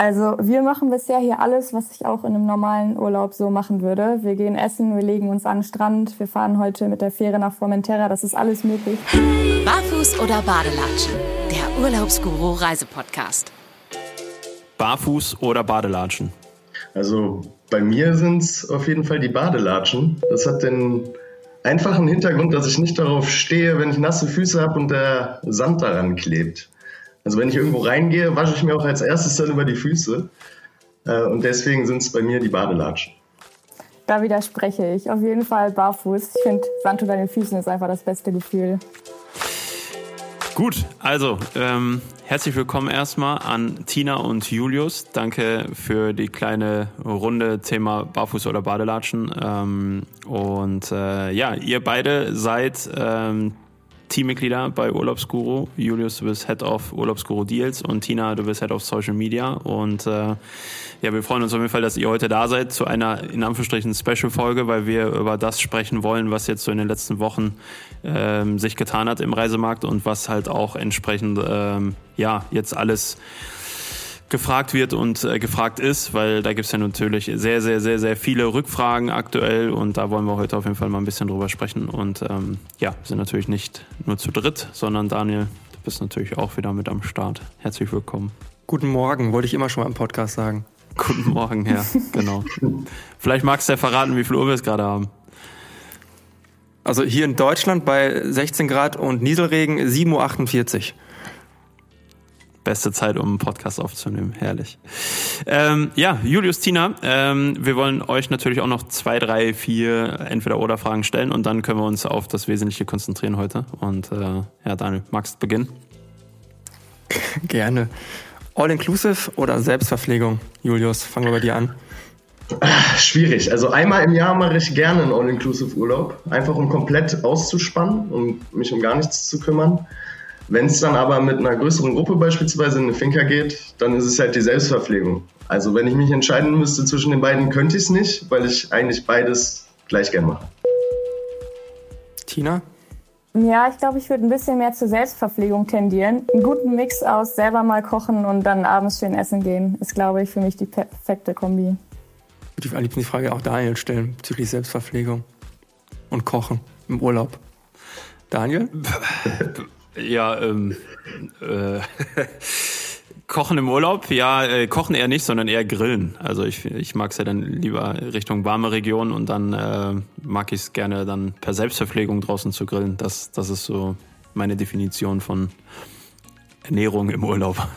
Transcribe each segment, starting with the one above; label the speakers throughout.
Speaker 1: Also wir machen bisher hier alles, was ich auch in einem normalen Urlaub so machen würde. Wir gehen essen, wir legen uns an den Strand, wir fahren heute mit der Fähre nach Formentera, das ist alles möglich.
Speaker 2: Barfuß oder Badelatschen, der Urlaubsguru Reisepodcast.
Speaker 3: Barfuß oder Badelatschen?
Speaker 4: Also bei mir sind es auf jeden Fall die Badelatschen. Das hat den einfachen Hintergrund, dass ich nicht darauf stehe, wenn ich nasse Füße habe und der Sand daran klebt. Also wenn ich irgendwo reingehe, wasche ich mir auch als erstes dann über die Füße. Äh, und deswegen sind es bei mir die Badelatschen.
Speaker 1: Da widerspreche ich. Auf jeden Fall barfuß. Ich finde, Sand unter den Füßen ist einfach das beste Gefühl.
Speaker 3: Gut, also ähm, herzlich willkommen erstmal an Tina und Julius. Danke für die kleine Runde Thema Barfuß oder Badelatschen. Ähm, und äh, ja, ihr beide seid ähm, Teammitglieder bei Urlaubsguru. Julius, du bist Head of Urlaubsguru Deals und Tina, du bist Head of Social Media. Und äh, ja, wir freuen uns auf jeden Fall, dass ihr heute da seid zu einer in Anführungsstrichen Special-Folge, weil wir über das sprechen wollen, was jetzt so in den letzten Wochen ähm, sich getan hat im Reisemarkt und was halt auch entsprechend ähm, ja jetzt alles gefragt wird und äh, gefragt ist, weil da gibt's ja natürlich sehr, sehr, sehr, sehr viele Rückfragen aktuell und da wollen wir heute auf jeden Fall mal ein bisschen drüber sprechen. Und ähm, ja, sind natürlich nicht nur zu dritt, sondern Daniel, du bist natürlich auch wieder mit am Start. Herzlich willkommen.
Speaker 5: Guten Morgen, wollte ich immer schon mal im Podcast sagen.
Speaker 3: Guten Morgen, ja, genau. Vielleicht magst du ja verraten, wie viel Uhr wir es gerade haben.
Speaker 5: Also hier in Deutschland bei 16 Grad und Nieselregen 7.48 Uhr.
Speaker 3: Beste Zeit, um einen Podcast aufzunehmen. Herrlich. Ähm, ja, Julius, Tina, ähm, wir wollen euch natürlich auch noch zwei, drei, vier Entweder-Oder-Fragen stellen und dann können wir uns auf das Wesentliche konzentrieren heute. Und äh, ja, Daniel, magst du beginnen?
Speaker 5: Gerne. All-inclusive oder Selbstverpflegung? Julius, fangen wir bei dir an.
Speaker 4: Schwierig. Also einmal im Jahr mache ich gerne einen All-inclusive-Urlaub, einfach um komplett auszuspannen und mich um gar nichts zu kümmern. Wenn es dann aber mit einer größeren Gruppe beispielsweise in eine Finca geht, dann ist es halt die Selbstverpflegung. Also wenn ich mich entscheiden müsste zwischen den beiden, könnte ich es nicht, weil ich eigentlich beides gleich gern mache.
Speaker 5: Tina?
Speaker 1: Ja, ich glaube, ich würde ein bisschen mehr zur Selbstverpflegung tendieren. Einen guten Mix aus selber mal kochen und dann abends schön essen gehen, ist, glaube ich, für mich die perfekte Kombi.
Speaker 5: Ich würde am liebsten die Frage auch Daniel stellen bezüglich Selbstverpflegung und Kochen im Urlaub. Daniel?
Speaker 3: Ja, ähm, äh, Kochen im Urlaub? Ja, äh, kochen eher nicht, sondern eher grillen. Also ich, ich mag es ja dann lieber Richtung warme Region und dann äh, mag ich es gerne dann per Selbstverpflegung draußen zu grillen. Das, das ist so meine Definition von Ernährung im Urlaub.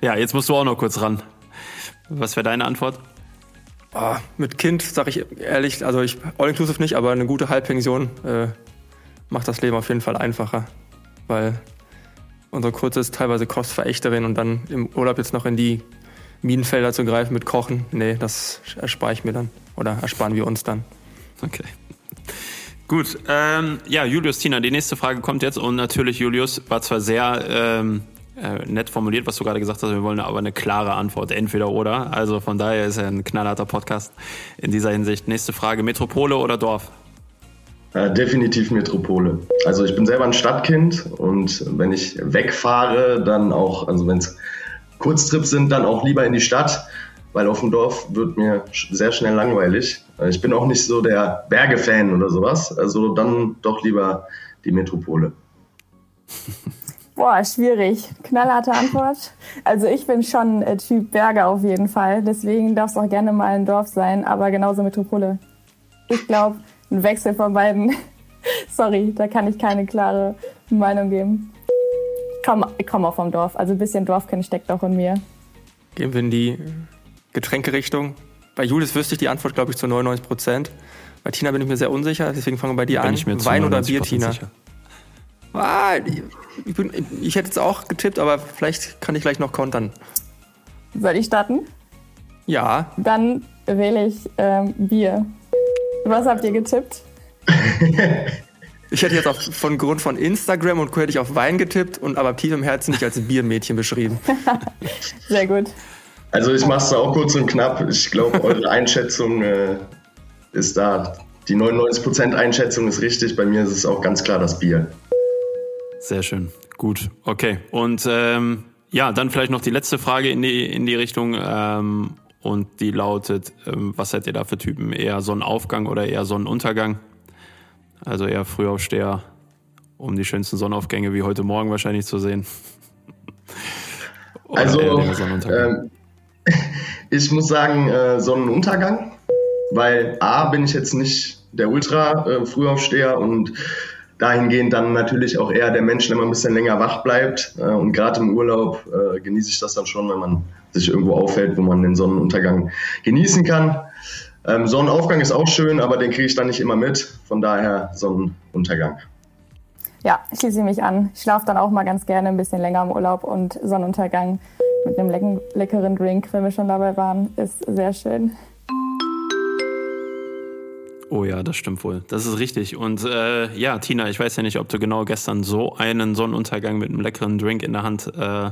Speaker 3: Ja, jetzt musst du auch noch kurz ran. Was wäre deine Antwort?
Speaker 5: Oh, mit Kind sage ich ehrlich, also ich all inclusive nicht, aber eine gute Halbpension äh, macht das Leben auf jeden Fall einfacher weil unsere Kurze ist teilweise Kostverächterin und dann im Urlaub jetzt noch in die Minenfelder zu greifen mit Kochen, nee, das erspare ich mir dann oder ersparen wir uns dann.
Speaker 3: Okay. Gut, ähm, ja, Julius, Tina, die nächste Frage kommt jetzt und natürlich, Julius, war zwar sehr ähm, äh, nett formuliert, was du gerade gesagt hast, wir wollen aber eine klare Antwort, entweder oder. Also von daher ist er ein knallharter Podcast in dieser Hinsicht. Nächste Frage, Metropole oder Dorf?
Speaker 4: Äh, definitiv Metropole. Also ich bin selber ein Stadtkind und wenn ich wegfahre, dann auch, also wenn es Kurztrips sind, dann auch lieber in die Stadt, weil auf dem Dorf wird mir sehr schnell langweilig. Äh, ich bin auch nicht so der Berge-Fan oder sowas, also dann doch lieber die Metropole.
Speaker 1: Boah, schwierig. Knallharte Antwort. Also ich bin schon äh, Typ Berge auf jeden Fall. Deswegen darf es auch gerne mal ein Dorf sein, aber genauso Metropole. Ich glaube, ein Wechsel von beiden. Sorry, da kann ich keine klare Meinung geben. Komm, ich komme auch vom Dorf, also ein bisschen Dorfkind steckt auch in mir.
Speaker 5: Gehen wir in die Getränkerichtung. Bei Julius wüsste ich die Antwort, glaube ich, zu 99 Prozent. Bei Tina bin ich mir sehr unsicher, deswegen fangen wir bei dir bin an.
Speaker 3: Ich mir
Speaker 5: Wein oder Bier, Tina? Ah, ich, bin, ich hätte es auch getippt, aber vielleicht kann ich gleich noch kontern.
Speaker 1: Soll ich starten?
Speaker 5: Ja.
Speaker 1: Dann wähle ich ähm, Bier. Was habt ihr getippt?
Speaker 5: Ich hätte jetzt auf, von Grund von Instagram und Co. hätte ich auf Wein getippt und aber tief im Herzen nicht als Biermädchen beschrieben.
Speaker 1: Sehr gut.
Speaker 4: Also ich mache es auch kurz und knapp. Ich glaube, eure Einschätzung äh, ist da. Die 99% Einschätzung ist richtig. Bei mir ist es auch ganz klar das Bier.
Speaker 3: Sehr schön. Gut. Okay. Und ähm, ja, dann vielleicht noch die letzte Frage in die, in die Richtung. Ähm, und die lautet, ähm, was seid ihr da für Typen? Eher Sonnenaufgang oder eher Sonnenuntergang? Also eher Frühaufsteher, um die schönsten Sonnenaufgänge wie heute Morgen wahrscheinlich zu sehen.
Speaker 4: also, ähm, ich muss sagen, äh, Sonnenuntergang, weil A, bin ich jetzt nicht der Ultra-Frühaufsteher äh, und dahingehend dann natürlich auch eher der Mensch, der mal ein bisschen länger wach bleibt. Äh, und gerade im Urlaub äh, genieße ich das dann schon, wenn man sich irgendwo aufhält, wo man den Sonnenuntergang genießen kann. Ähm, Sonnenaufgang ist auch schön, aber den kriege ich dann nicht immer mit. Von daher Sonnenuntergang.
Speaker 1: Ja, schließe ich mich an. Ich schlafe dann auch mal ganz gerne ein bisschen länger im Urlaub und Sonnenuntergang mit einem leckeren Drink, wenn wir schon dabei waren, ist sehr schön.
Speaker 3: Oh ja, das stimmt wohl. Das ist richtig. Und äh, ja, Tina, ich weiß ja nicht, ob du genau gestern so einen Sonnenuntergang mit einem leckeren Drink in der Hand äh,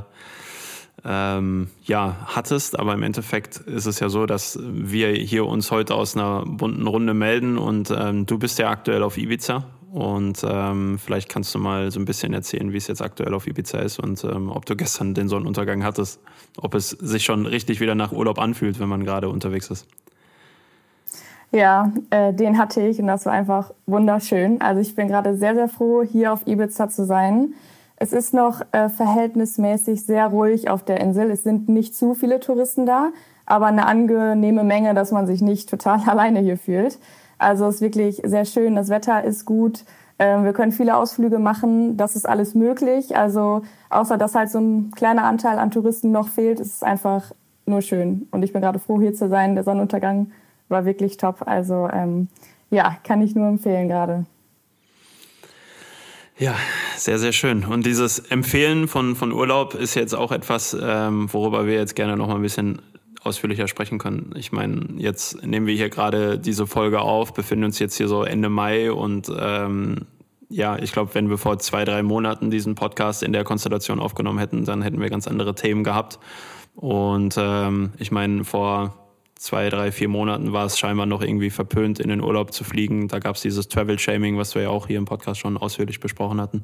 Speaker 3: ähm, ja, hattest, aber im Endeffekt ist es ja so, dass wir hier uns heute aus einer bunten Runde melden und ähm, du bist ja aktuell auf Ibiza und ähm, vielleicht kannst du mal so ein bisschen erzählen, wie es jetzt aktuell auf Ibiza ist und ähm, ob du gestern den Sonnenuntergang hattest, ob es sich schon richtig wieder nach Urlaub anfühlt, wenn man gerade unterwegs ist.
Speaker 1: Ja, äh, den hatte ich und das war einfach wunderschön. Also ich bin gerade sehr, sehr froh, hier auf Ibiza zu sein. Es ist noch äh, verhältnismäßig sehr ruhig auf der Insel. Es sind nicht zu viele Touristen da, aber eine angenehme Menge, dass man sich nicht total alleine hier fühlt. Also es ist wirklich sehr schön. Das Wetter ist gut. Ähm, wir können viele Ausflüge machen. Das ist alles möglich. Also außer dass halt so ein kleiner Anteil an Touristen noch fehlt, ist es einfach nur schön. Und ich bin gerade froh, hier zu sein. Der Sonnenuntergang war wirklich top. Also ähm, ja, kann ich nur empfehlen gerade.
Speaker 3: Ja, sehr, sehr schön. Und dieses Empfehlen von, von Urlaub ist jetzt auch etwas, ähm, worüber wir jetzt gerne noch mal ein bisschen ausführlicher sprechen können. Ich meine, jetzt nehmen wir hier gerade diese Folge auf, befinden uns jetzt hier so Ende Mai und ähm, ja, ich glaube, wenn wir vor zwei, drei Monaten diesen Podcast in der Konstellation aufgenommen hätten, dann hätten wir ganz andere Themen gehabt. Und ähm, ich meine, vor zwei, drei, vier Monaten war es scheinbar noch irgendwie verpönt, in den Urlaub zu fliegen. Da gab es dieses Travel-Shaming, was wir ja auch hier im Podcast schon ausführlich besprochen hatten.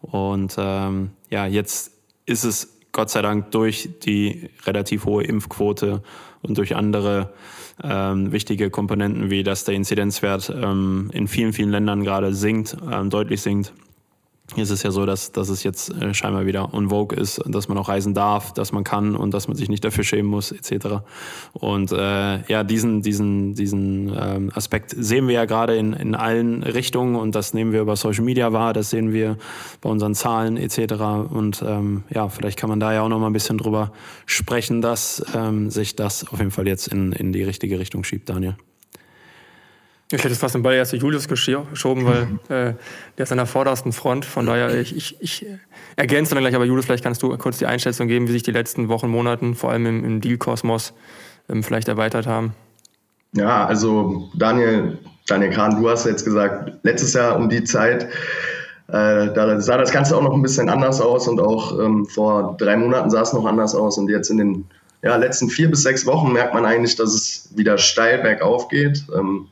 Speaker 3: Und ähm, ja, jetzt ist es Gott sei Dank durch die relativ hohe Impfquote und durch andere ähm, wichtige Komponenten, wie dass der Inzidenzwert ähm, in vielen, vielen Ländern gerade sinkt, ähm, deutlich sinkt, ist es ja so, dass, dass es jetzt äh, scheinbar wieder on vogue ist, dass man auch reisen darf, dass man kann und dass man sich nicht dafür schämen muss, etc. Und äh, ja, diesen, diesen, diesen ähm, Aspekt sehen wir ja gerade in, in allen Richtungen und das nehmen wir über Social Media wahr, das sehen wir bei unseren Zahlen etc. Und ähm, ja, vielleicht kann man da ja auch noch mal ein bisschen drüber sprechen, dass ähm, sich das auf jeden Fall jetzt in, in die richtige Richtung schiebt, Daniel.
Speaker 5: Ich hätte es fast den Ball erst zu Julius geschoben, weil äh, der ist an der vordersten Front. Von daher, ich, ich, ich ergänze dann gleich, aber Julius, vielleicht kannst du kurz die Einschätzung geben, wie sich die letzten Wochen, Monaten, vor allem im, im Deal-Kosmos, ähm, vielleicht erweitert haben.
Speaker 4: Ja, also Daniel, Daniel Kahn, du hast jetzt gesagt, letztes Jahr um die Zeit, äh, da sah das Ganze auch noch ein bisschen anders aus und auch ähm, vor drei Monaten sah es noch anders aus und jetzt in den ja, letzten vier bis sechs Wochen merkt man eigentlich, dass es wieder steil bergauf geht. Ähm,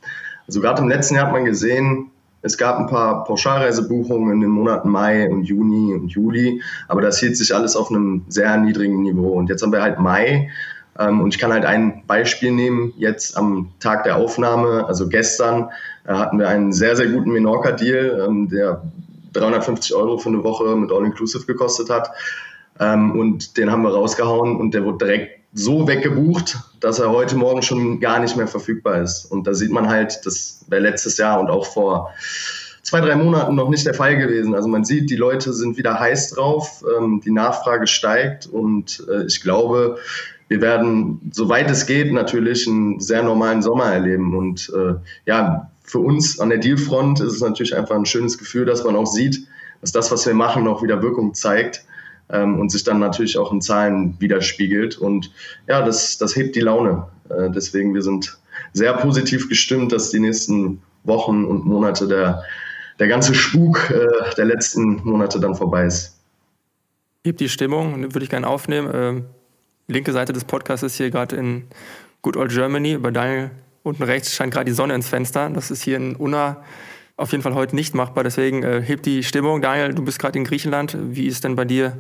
Speaker 4: also gerade im letzten Jahr hat man gesehen, es gab ein paar Pauschalreisebuchungen in den Monaten Mai und Juni und Juli, aber das hielt sich alles auf einem sehr niedrigen Niveau. Und jetzt haben wir halt Mai ähm, und ich kann halt ein Beispiel nehmen. Jetzt am Tag der Aufnahme, also gestern, äh, hatten wir einen sehr, sehr guten Menorca-Deal, ähm, der 350 Euro für eine Woche mit All-Inclusive gekostet hat. Ähm, und den haben wir rausgehauen und der wurde direkt so weggebucht, dass er heute Morgen schon gar nicht mehr verfügbar ist. Und da sieht man halt, das wäre letztes Jahr und auch vor zwei, drei Monaten noch nicht der Fall gewesen. Also man sieht, die Leute sind wieder heiß drauf, ähm, die Nachfrage steigt und äh, ich glaube, wir werden, soweit es geht, natürlich einen sehr normalen Sommer erleben. Und äh, ja, für uns an der Dealfront ist es natürlich einfach ein schönes Gefühl, dass man auch sieht, dass das, was wir machen, auch wieder Wirkung zeigt ähm, und sich dann natürlich auch in Zahlen widerspiegelt. Und ja, das, das hebt die Laune. Äh, deswegen, wir sind sehr positiv gestimmt, dass die nächsten Wochen und Monate der, der ganze Spuk äh, der letzten Monate dann vorbei ist.
Speaker 5: Hebt die Stimmung, würde ich gerne aufnehmen. Ähm, linke Seite des Podcasts ist hier gerade in Good Old Germany. Bei Daniel unten rechts scheint gerade die Sonne ins Fenster. Das ist hier in Unna auf jeden Fall heute nicht machbar. Deswegen äh, hebt die Stimmung. Daniel, du bist gerade in Griechenland. Wie ist denn bei dir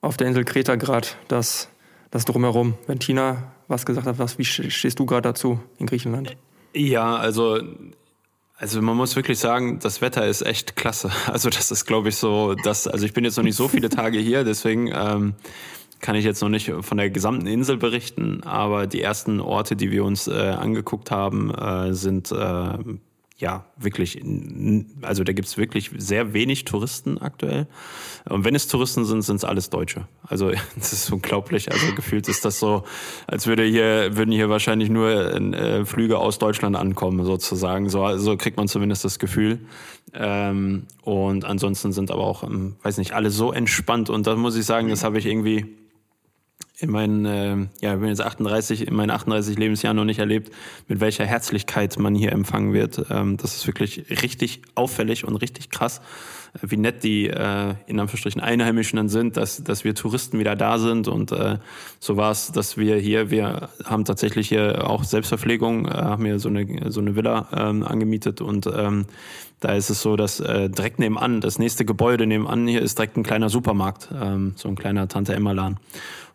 Speaker 5: auf der Insel Kreta gerade das, das Drumherum. Wenn Tina was gesagt hat, was, wie stehst du gerade dazu in Griechenland?
Speaker 3: Ja, also also man muss wirklich sagen, das Wetter ist echt klasse. Also das ist, glaube ich, so, dass, also ich bin jetzt noch nicht so viele Tage hier, deswegen ähm, kann ich jetzt noch nicht von der gesamten Insel berichten, aber die ersten Orte, die wir uns äh, angeguckt haben, äh, sind äh, ja, wirklich, also da gibt's wirklich sehr wenig Touristen aktuell. Und wenn es Touristen sind, sind es alles Deutsche. Also das ist unglaublich. Also gefühlt ist das so, als würde hier, würden hier wahrscheinlich nur äh, Flüge aus Deutschland ankommen, sozusagen. So, so kriegt man zumindest das Gefühl. Ähm, und ansonsten sind aber auch, ähm, weiß nicht, alle so entspannt. Und da muss ich sagen, das habe ich irgendwie in meinen, äh, ja, ich bin jetzt 38, in meinen 38 Lebensjahren noch nicht erlebt, mit welcher Herzlichkeit man hier empfangen wird. Ähm, das ist wirklich richtig auffällig und richtig krass, äh, wie nett die äh, in Anführungsstrichen Einheimischen dann sind, dass, dass wir Touristen wieder da sind. Und äh, so war es, dass wir hier, wir haben tatsächlich hier auch Selbstverpflegung, äh, haben hier so eine, so eine Villa ähm, angemietet und ähm, da ist es so, dass äh, direkt nebenan, das nächste Gebäude nebenan hier ist direkt ein kleiner Supermarkt, ähm, so ein kleiner Tante-Emma-Laden.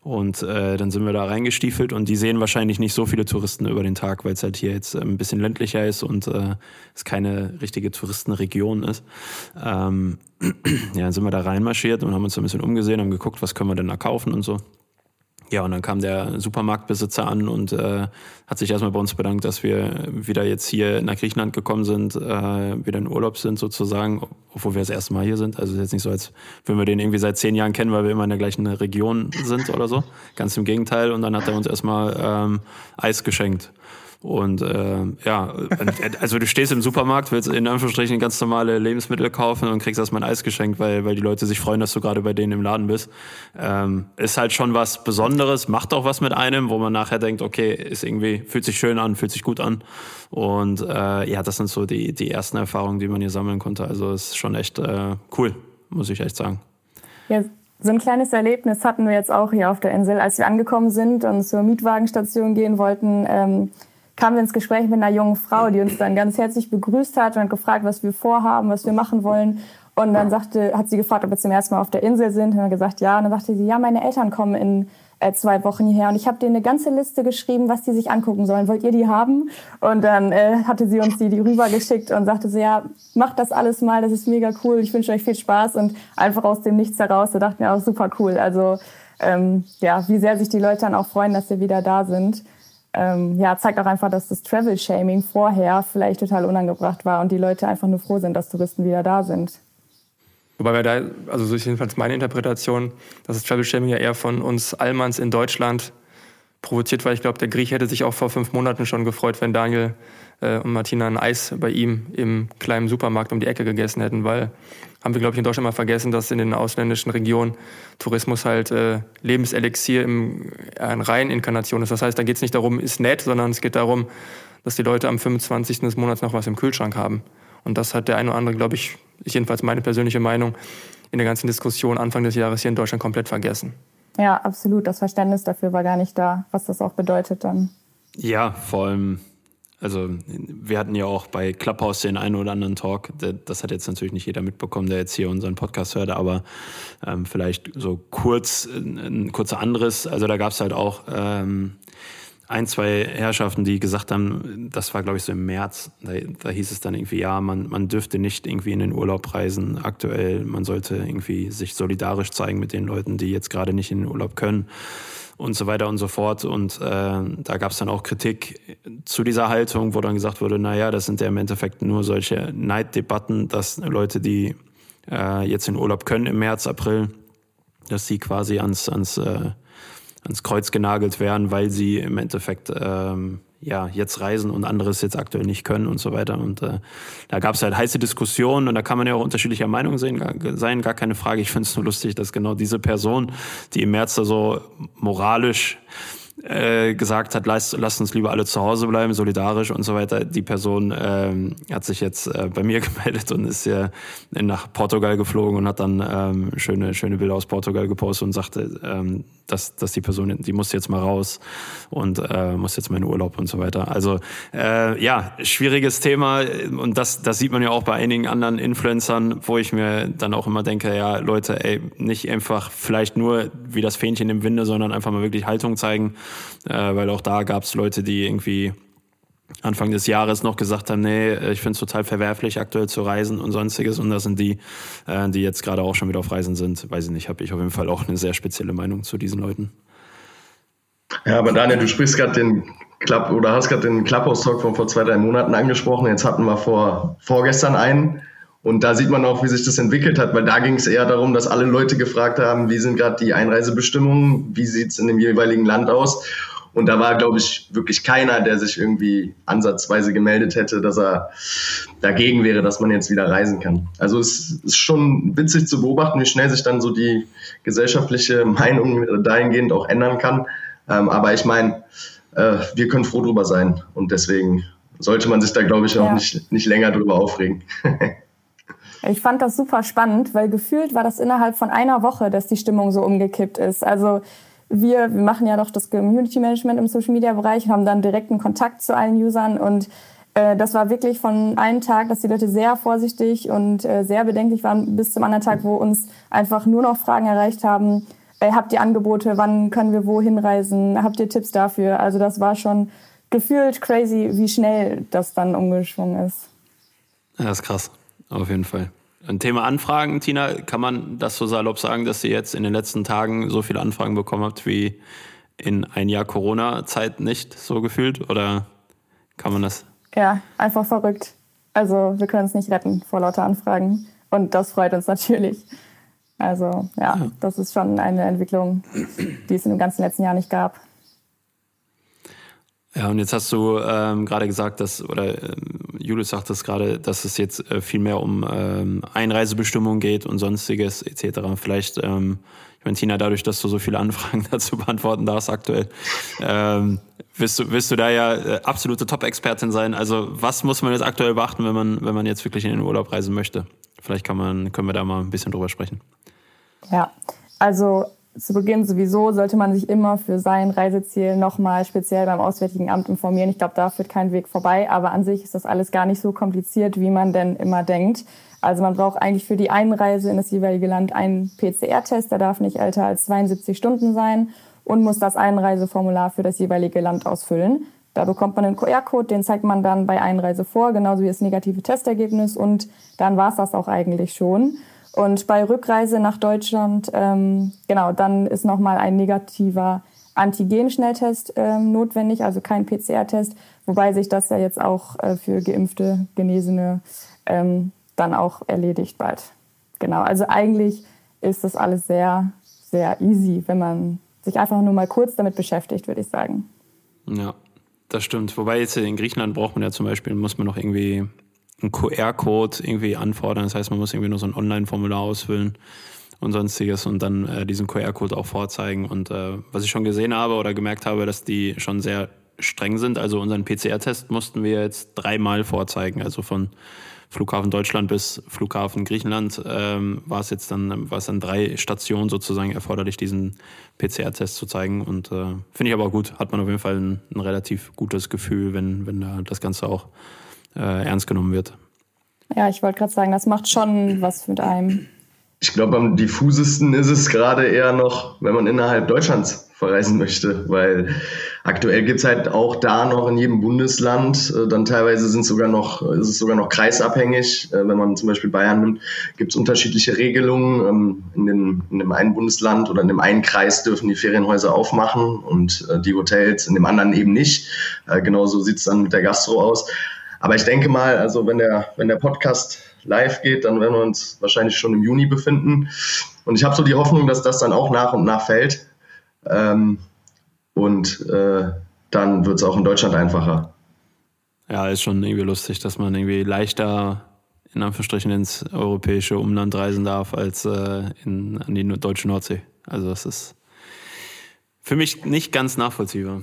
Speaker 3: Und äh, dann sind wir da reingestiefelt und die sehen wahrscheinlich nicht so viele Touristen über den Tag, weil es halt hier jetzt ein bisschen ländlicher ist und äh, es keine richtige Touristenregion ist. Ähm, ja, dann sind wir da reinmarschiert und haben uns ein bisschen umgesehen, haben geguckt, was können wir denn da kaufen und so. Ja, und dann kam der Supermarktbesitzer an und äh, hat sich erstmal bei uns bedankt, dass wir wieder jetzt hier nach Griechenland gekommen sind, äh, wieder in Urlaub sind sozusagen, obwohl wir das erste Mal hier sind. Also es ist jetzt nicht so, als würden wir den irgendwie seit zehn Jahren kennen, weil wir immer in der gleichen Region sind oder so. Ganz im Gegenteil. Und dann hat er uns erstmal ähm, Eis geschenkt. Und äh, ja, also du stehst im Supermarkt, willst in Anführungsstrichen ganz normale Lebensmittel kaufen und kriegst erstmal ein Eis geschenkt, weil, weil die Leute sich freuen, dass du gerade bei denen im Laden bist. Ähm, ist halt schon was Besonderes, macht auch was mit einem, wo man nachher denkt, okay, ist irgendwie, fühlt sich schön an, fühlt sich gut an. Und äh, ja, das sind so die, die ersten Erfahrungen, die man hier sammeln konnte. Also ist schon echt äh, cool, muss ich echt sagen.
Speaker 1: Ja, so ein kleines Erlebnis hatten wir jetzt auch hier auf der Insel, als wir angekommen sind und zur Mietwagenstation gehen wollten. Ähm, kamen wir ins Gespräch mit einer jungen Frau, die uns dann ganz herzlich begrüßt hat und gefragt, was wir vorhaben, was wir machen wollen. Und dann sagte, hat sie gefragt, ob wir zum ersten Mal auf der Insel sind. Und dann gesagt, ja. Und dann sagte sie, ja, meine Eltern kommen in äh, zwei Wochen hierher und ich habe denen eine ganze Liste geschrieben, was die sich angucken sollen. Wollt ihr die haben? Und dann äh, hatte sie uns die, die rübergeschickt und sagte so, ja, macht das alles mal, das ist mega cool, ich wünsche euch viel Spaß und einfach aus dem Nichts heraus, da dachten wir auch super cool. Also ähm, ja, wie sehr sich die Leute dann auch freuen, dass wir wieder da sind ähm, ja, zeigt auch einfach, dass das Travel-Shaming vorher vielleicht total unangebracht war und die Leute einfach nur froh sind, dass Touristen wieder da sind.
Speaker 5: Wobei wir da, also so ist jedenfalls meine Interpretation, dass das Travel-Shaming ja eher von uns Allmanns in Deutschland provoziert war. Ich glaube, der Griech hätte sich auch vor fünf Monaten schon gefreut, wenn Daniel äh, und Martina ein Eis bei ihm im kleinen Supermarkt um die Ecke gegessen hätten, weil haben wir, glaube ich, in Deutschland mal vergessen, dass in den ausländischen Regionen Tourismus halt äh, Lebenselixier im, äh, in Reiheninkarnation ist. Das heißt, da geht es nicht darum, ist nett, sondern es geht darum, dass die Leute am 25. des Monats noch was im Kühlschrank haben. Und das hat der eine oder andere, glaube ich, ist jedenfalls meine persönliche Meinung, in der ganzen Diskussion Anfang des Jahres hier in Deutschland komplett vergessen.
Speaker 1: Ja, absolut. Das Verständnis dafür war gar nicht da, was das auch bedeutet dann.
Speaker 3: Ja, vor allem also wir hatten ja auch bei Clubhouse den einen oder anderen Talk. Das hat jetzt natürlich nicht jeder mitbekommen, der jetzt hier unseren Podcast hört, aber ähm, vielleicht so kurz ein kurzer anderes. Also da gab es halt auch ähm, ein, zwei Herrschaften, die gesagt haben, das war glaube ich so im März, da, da hieß es dann irgendwie, ja, man, man dürfte nicht irgendwie in den Urlaub reisen aktuell. Man sollte irgendwie sich solidarisch zeigen mit den Leuten, die jetzt gerade nicht in den Urlaub können und so weiter und so fort. Und äh, da gab es dann auch Kritik zu dieser Haltung, wo dann gesagt wurde, naja, das sind ja im Endeffekt nur solche Neiddebatten, dass Leute, die äh, jetzt in Urlaub können im März, April, dass sie quasi ans, ans, äh, ans Kreuz genagelt werden, weil sie im Endeffekt ähm, ja, jetzt reisen und anderes jetzt aktuell nicht können und so weiter. Und äh, da gab es halt heiße Diskussionen und da kann man ja auch unterschiedlicher Meinung sehen, gar, sein, gar keine Frage. Ich finde es nur lustig, dass genau diese Person, die im März da so moralisch äh, gesagt hat, lasst, lasst uns lieber alle zu Hause bleiben, solidarisch und so weiter. Die Person ähm, hat sich jetzt äh, bei mir gemeldet und ist ja nach Portugal geflogen und hat dann ähm, schöne, schöne Bilder aus Portugal gepostet und sagte, ähm, dass, dass die Person, die muss jetzt mal raus und äh, muss jetzt mal in Urlaub und so weiter. Also äh, ja, schwieriges Thema und das, das sieht man ja auch bei einigen anderen Influencern, wo ich mir dann auch immer denke, ja Leute, ey, nicht einfach vielleicht nur wie das Fähnchen im Winde, sondern einfach mal wirklich Haltung zeigen, äh, weil auch da gab es Leute, die irgendwie Anfang des Jahres noch gesagt haben, nee, ich finde es total verwerflich, aktuell zu reisen und sonstiges. Und das sind die, äh, die jetzt gerade auch schon wieder auf Reisen sind. Weiß ich nicht, habe ich auf jeden Fall auch eine sehr spezielle Meinung zu diesen Leuten.
Speaker 4: Ja, aber Daniel, du sprichst gerade den Club oder hast gerade den Clubhouse-Talk von vor zwei, drei Monaten angesprochen. Jetzt hatten wir vor vorgestern einen. Und da sieht man auch, wie sich das entwickelt hat, weil da ging es eher darum, dass alle Leute gefragt haben, wie sind gerade die Einreisebestimmungen, wie sieht es in dem jeweiligen Land aus. Und da war, glaube ich, wirklich keiner, der sich irgendwie ansatzweise gemeldet hätte, dass er dagegen wäre, dass man jetzt wieder reisen kann. Also es ist schon witzig zu beobachten, wie schnell sich dann so die gesellschaftliche Meinung dahingehend auch ändern kann. Ähm, aber ich meine, äh, wir können froh drüber sein. Und deswegen sollte man sich da, glaube ich, auch ja. nicht, nicht länger drüber aufregen.
Speaker 1: Ich fand das super spannend, weil gefühlt war das innerhalb von einer Woche, dass die Stimmung so umgekippt ist. Also wir, wir machen ja doch das Community Management im Social Media Bereich, haben dann direkten Kontakt zu allen Usern und äh, das war wirklich von einem Tag, dass die Leute sehr vorsichtig und äh, sehr bedenklich waren, bis zum anderen Tag, wo uns einfach nur noch Fragen erreicht haben. Äh, habt ihr Angebote? Wann können wir wohin reisen? Habt ihr Tipps dafür? Also das war schon gefühlt crazy, wie schnell das dann umgeschwungen ist.
Speaker 3: Ja, das ist krass, auf jeden Fall. Ein Thema Anfragen, Tina, kann man das so salopp sagen, dass ihr jetzt in den letzten Tagen so viele Anfragen bekommen habt wie in ein Jahr Corona-Zeit nicht so gefühlt? Oder kann man das?
Speaker 1: Ja, einfach verrückt. Also wir können es nicht retten vor lauter Anfragen. Und das freut uns natürlich. Also ja, ja, das ist schon eine Entwicklung, die es in dem ganzen letzten Jahr nicht gab.
Speaker 3: Ja, und jetzt hast du ähm, gerade gesagt, dass, oder ähm, Julius sagt es gerade, dass es jetzt äh, viel mehr um ähm, Einreisebestimmungen geht und sonstiges etc. Vielleicht, ähm, ich meine, Tina, dadurch, dass du so viele Anfragen dazu beantworten darfst aktuell, ähm, wirst, du, wirst du da ja äh, absolute Top-Expertin sein. Also was muss man jetzt aktuell beachten, wenn man, wenn man jetzt wirklich in den Urlaub reisen möchte? Vielleicht kann man, können wir da mal ein bisschen drüber sprechen.
Speaker 1: Ja, also zu Beginn sowieso sollte man sich immer für sein Reiseziel nochmal speziell beim Auswärtigen Amt informieren. Ich glaube, da führt kein Weg vorbei, aber an sich ist das alles gar nicht so kompliziert, wie man denn immer denkt. Also man braucht eigentlich für die Einreise in das jeweilige Land einen PCR-Test, der darf nicht älter als 72 Stunden sein und muss das Einreiseformular für das jeweilige Land ausfüllen. Da bekommt man einen QR-Code, den zeigt man dann bei Einreise vor, genauso wie das negative Testergebnis und dann war es das auch eigentlich schon. Und bei Rückreise nach Deutschland, ähm, genau, dann ist nochmal ein negativer Antigen-Schnelltest ähm, notwendig, also kein PCR-Test, wobei sich das ja jetzt auch äh, für geimpfte, Genesene ähm, dann auch erledigt bald. Genau, also eigentlich ist das alles sehr, sehr easy, wenn man sich einfach nur mal kurz damit beschäftigt, würde ich sagen.
Speaker 3: Ja, das stimmt. Wobei jetzt in Griechenland braucht man ja zum Beispiel, muss man noch irgendwie einen QR-Code irgendwie anfordern. Das heißt, man muss irgendwie nur so ein Online-Formular ausfüllen und sonstiges und dann äh, diesen QR-Code auch vorzeigen. Und äh, was ich schon gesehen habe oder gemerkt habe, dass die schon sehr streng sind. Also unseren PCR-Test mussten wir jetzt dreimal vorzeigen. Also von Flughafen Deutschland bis Flughafen Griechenland ähm, war es jetzt dann, war es dann drei Stationen sozusagen erforderlich, diesen PCR-Test zu zeigen. Und äh, finde ich aber gut, hat man auf jeden Fall ein, ein relativ gutes Gefühl, wenn, wenn da das Ganze auch äh, ernst genommen wird.
Speaker 1: Ja, ich wollte gerade sagen, das macht schon was mit einem.
Speaker 4: Ich glaube, am diffusesten ist es gerade eher noch, wenn man innerhalb Deutschlands verreisen möchte, weil aktuell gibt es halt auch da noch in jedem Bundesland, äh, dann teilweise sind sogar noch, ist es sogar noch kreisabhängig. Äh, wenn man zum Beispiel Bayern nimmt, gibt es unterschiedliche Regelungen. Ähm, in, den, in dem einen Bundesland oder in dem einen Kreis dürfen die Ferienhäuser aufmachen und äh, die Hotels in dem anderen eben nicht. Genauso sieht es dann mit der Gastro aus. Aber ich denke mal, also wenn der, wenn der Podcast live geht, dann werden wir uns wahrscheinlich schon im Juni befinden. Und ich habe so die Hoffnung, dass das dann auch nach und nach fällt. Ähm, und äh, dann wird es auch in Deutschland einfacher.
Speaker 3: Ja, ist schon irgendwie lustig, dass man irgendwie leichter in Anführungsstrichen ins europäische Umland reisen darf als äh, in, an die deutsche Nordsee. Also das ist Für mich nicht ganz nachvollziehbar,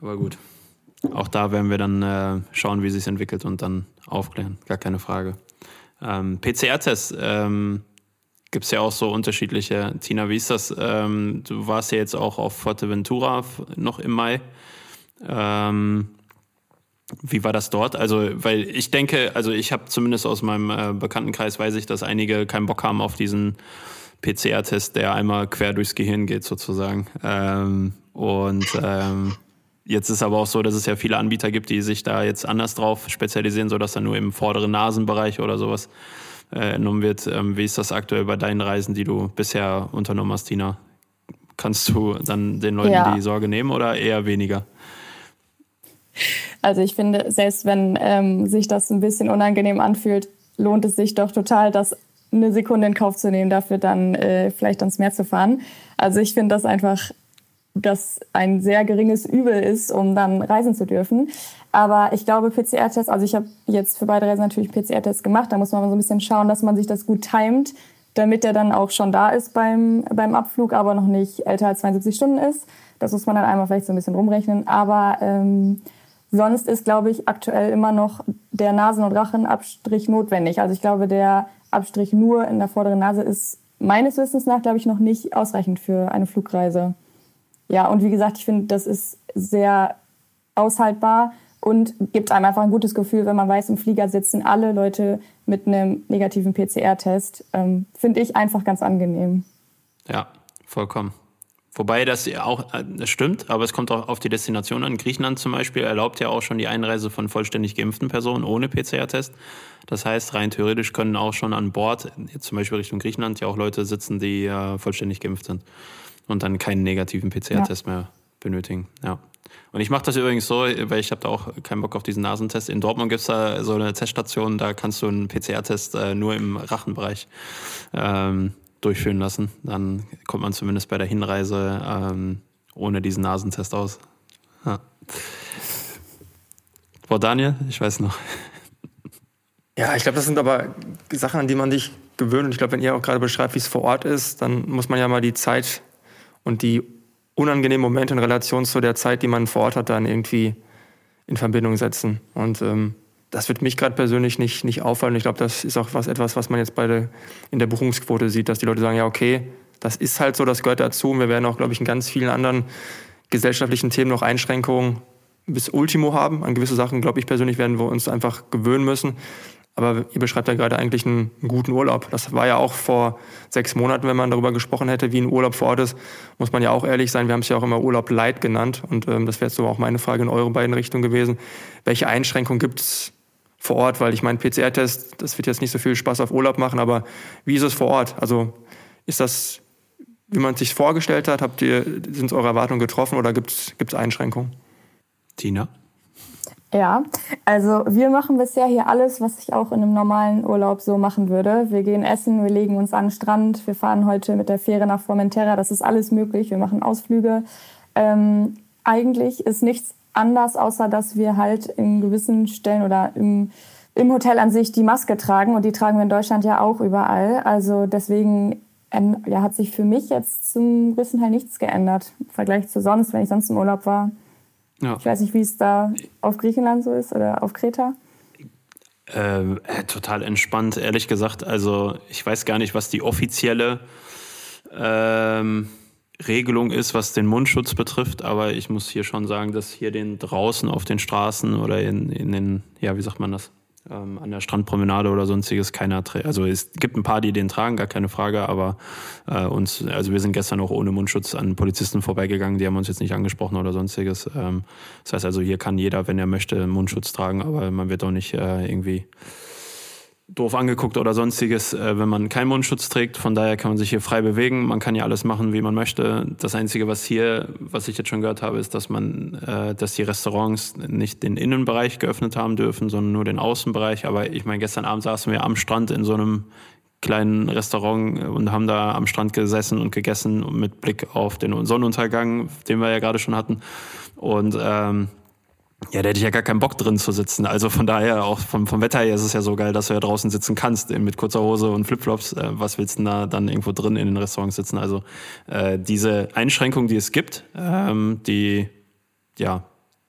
Speaker 3: aber gut. Auch da werden wir dann äh, schauen, wie sich entwickelt und dann aufklären. Gar keine Frage. Ähm, PCR-Test ähm, gibt es ja auch so unterschiedliche. Tina, wie ist das? Ähm, du warst ja jetzt auch auf Fuerteventura noch im Mai. Ähm, wie war das dort? Also, weil ich denke, also ich habe zumindest aus meinem äh, Bekanntenkreis weiß ich, dass einige keinen Bock haben auf diesen PCR-Test, der einmal quer durchs Gehirn geht sozusagen. Ähm, und ähm, Jetzt ist aber auch so, dass es ja viele Anbieter gibt, die sich da jetzt anders drauf spezialisieren, sodass dann nur im vorderen Nasenbereich oder sowas äh, entnommen wird. Ähm, wie ist das aktuell bei deinen Reisen, die du bisher unternommen hast, Tina? Kannst du dann den Leuten ja. die Sorge nehmen oder eher weniger?
Speaker 1: Also ich finde, selbst wenn ähm, sich das ein bisschen unangenehm anfühlt, lohnt es sich doch total, das eine Sekunde in Kauf zu nehmen, dafür dann äh, vielleicht ans Meer zu fahren. Also ich finde das einfach das ein sehr geringes Übel ist, um dann reisen zu dürfen. Aber ich glaube, PCR-Tests, also ich habe jetzt für beide Reisen natürlich PCR-Tests gemacht, da muss man so ein bisschen schauen, dass man sich das gut timet, damit der dann auch schon da ist beim, beim Abflug, aber noch nicht älter als 72 Stunden ist. Das muss man dann einmal vielleicht so ein bisschen rumrechnen. Aber ähm, sonst ist, glaube ich, aktuell immer noch der Nasen- und Rachenabstrich notwendig. Also ich glaube, der Abstrich nur in der vorderen Nase ist meines Wissens nach, glaube ich, noch nicht ausreichend für eine Flugreise. Ja, und wie gesagt, ich finde, das ist sehr aushaltbar und gibt einem einfach ein gutes Gefühl, wenn man weiß, im Flieger sitzen alle Leute mit einem negativen PCR-Test. Ähm, finde ich einfach ganz angenehm.
Speaker 3: Ja, vollkommen. Wobei das ja auch äh, das stimmt, aber es kommt auch auf die Destination an. Griechenland zum Beispiel erlaubt ja auch schon die Einreise von vollständig geimpften Personen ohne PCR-Test. Das heißt, rein theoretisch können auch schon an Bord, zum Beispiel Richtung Griechenland, ja auch Leute sitzen, die äh, vollständig geimpft sind und dann keinen negativen PCR-Test ja. mehr benötigen. Ja. Und ich mache das übrigens so, weil ich habe da auch keinen Bock auf diesen Nasentest. In Dortmund gibt es da so eine Teststation, da kannst du einen PCR-Test äh, nur im Rachenbereich ähm, durchführen lassen. Dann kommt man zumindest bei der Hinreise ähm, ohne diesen Nasentest aus. Ja. Boah, Daniel, ich weiß noch.
Speaker 5: Ja, ich glaube, das sind aber Sachen, an die man sich gewöhnt. Und ich glaube, wenn ihr auch gerade beschreibt, wie es vor Ort ist, dann muss man ja mal die Zeit und die unangenehmen Momente in Relation zu der Zeit, die man vor Ort hat, dann irgendwie in Verbindung setzen. Und ähm, das wird mich gerade persönlich nicht, nicht auffallen. Ich glaube, das ist auch was, etwas, was man jetzt bei der, in der Buchungsquote sieht, dass die Leute sagen, ja, okay, das ist halt so, das gehört dazu. Und wir werden auch, glaube ich, in ganz vielen anderen gesellschaftlichen Themen noch Einschränkungen bis Ultimo haben. An gewisse Sachen, glaube ich persönlich, werden wir uns einfach gewöhnen müssen. Aber ihr beschreibt ja gerade eigentlich einen, guten Urlaub. Das war ja auch vor sechs Monaten, wenn man darüber gesprochen hätte, wie ein Urlaub vor Ort ist, muss man ja auch ehrlich sein. Wir haben es ja auch immer Urlaub Light genannt. Und ähm, das wäre jetzt so auch meine Frage in eure beiden Richtungen gewesen. Welche Einschränkungen gibt es vor Ort? Weil ich meine, PCR-Test, das wird jetzt nicht so viel Spaß auf Urlaub machen, aber wie ist es vor Ort? Also ist das, wie man es sich vorgestellt hat? Habt ihr, sind eure Erwartungen getroffen oder gibt es Einschränkungen?
Speaker 3: Tina?
Speaker 1: Ja, also wir machen bisher hier alles, was ich auch in einem normalen Urlaub so machen würde. Wir gehen essen, wir legen uns an den Strand, wir fahren heute mit der Fähre nach Formentera, das ist alles möglich. Wir machen Ausflüge. Ähm, eigentlich ist nichts anders, außer dass wir halt in gewissen Stellen oder im, im Hotel an sich die Maske tragen und die tragen wir in Deutschland ja auch überall. Also deswegen ja, hat sich für mich jetzt zum größten Teil nichts geändert im Vergleich zu sonst, wenn ich sonst im Urlaub war. Ja. Ich weiß nicht, wie es da auf Griechenland so ist oder auf Kreta.
Speaker 3: Äh, total entspannt, ehrlich gesagt. Also ich weiß gar nicht, was die offizielle ähm, Regelung ist, was den Mundschutz betrifft, aber ich muss hier schon sagen, dass hier den draußen auf den Straßen oder in, in den, ja, wie sagt man das? Ähm, an der Strandpromenade oder sonstiges keiner trägt. Also es gibt ein paar, die den tragen, gar keine Frage, aber äh, uns, also wir sind gestern auch ohne Mundschutz an Polizisten vorbeigegangen, die haben uns jetzt nicht angesprochen oder sonstiges. Ähm, das heißt also, hier kann jeder, wenn er möchte, Mundschutz tragen, aber man wird auch nicht äh, irgendwie doof angeguckt oder sonstiges, äh, wenn man keinen Mundschutz trägt. Von daher kann man sich hier frei bewegen. Man kann ja alles machen, wie man möchte. Das Einzige, was hier, was ich jetzt schon gehört habe, ist, dass man, äh, dass die Restaurants nicht den Innenbereich geöffnet haben dürfen, sondern nur den Außenbereich. Aber ich meine, gestern Abend saßen wir am Strand in so einem kleinen Restaurant und haben da am Strand gesessen und gegessen mit Blick auf den Sonnenuntergang, den wir ja gerade schon hatten. Und ähm, Ja, da hätte ich ja gar keinen Bock drin zu sitzen. Also von daher, auch vom, vom Wetter her ist es ja so geil, dass du ja draußen sitzen kannst mit kurzer Hose und Flipflops. Äh, was willst du da dann irgendwo drin in den Restaurants sitzen? Also äh, diese Einschränkung, die es gibt, ähm, die, ja,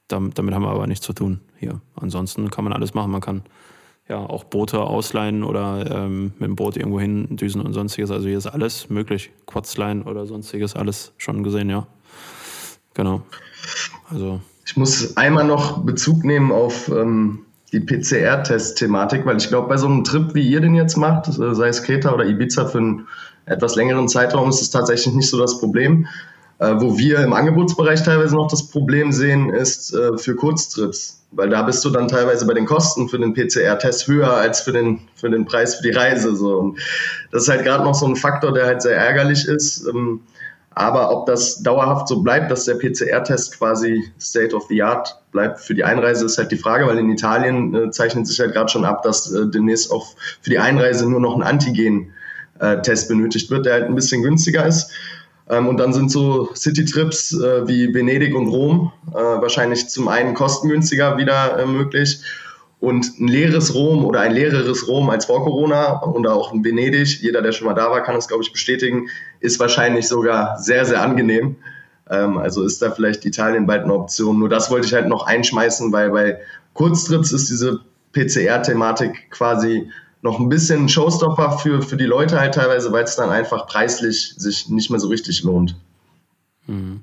Speaker 3: damit, damit haben wir aber nichts zu tun hier. Ansonsten kann man alles machen. Man kann ja auch Boote ausleihen oder ähm, mit dem Boot irgendwo hin düsen und sonstiges. Also hier ist alles möglich. Quadsleihen oder sonstiges, alles schon gesehen, ja. Genau.
Speaker 4: Also. Ich muss einmal noch Bezug nehmen auf ähm, die PCR-Test-Thematik, weil ich glaube, bei so einem Trip, wie ihr den jetzt macht, äh, sei es Kreta oder Ibiza für einen etwas längeren Zeitraum, ist es tatsächlich nicht so das Problem. Äh, wo wir im Angebotsbereich teilweise noch das Problem sehen, ist äh, für Kurztrips. Weil da bist du dann teilweise bei den Kosten für den PCR-Test höher als für den, für den Preis für die Reise. So. Und das ist halt gerade noch so ein Faktor, der halt sehr ärgerlich ist. Ähm, aber ob das dauerhaft so bleibt, dass der PCR-Test quasi State of the Art bleibt für die Einreise, ist halt die Frage, weil in Italien äh, zeichnet sich halt gerade schon ab, dass äh, demnächst auch für die Einreise nur noch ein Antigen-Test benötigt wird, der halt ein bisschen günstiger ist. Ähm, und dann sind so City-Trips äh, wie Venedig und Rom äh, wahrscheinlich zum einen kostengünstiger wieder äh, möglich. Und ein leeres Rom oder ein leereres Rom als vor Corona und auch ein Venedig, jeder, der schon mal da war, kann es, glaube ich, bestätigen, ist wahrscheinlich sogar sehr, sehr angenehm. Ähm, also ist da vielleicht Italien bald eine Option. Nur das wollte ich halt noch einschmeißen, weil bei Kurztrips ist diese PCR-Thematik quasi noch ein bisschen Showstopper für, für die Leute halt teilweise, weil es dann einfach preislich sich nicht mehr so richtig lohnt. Mhm.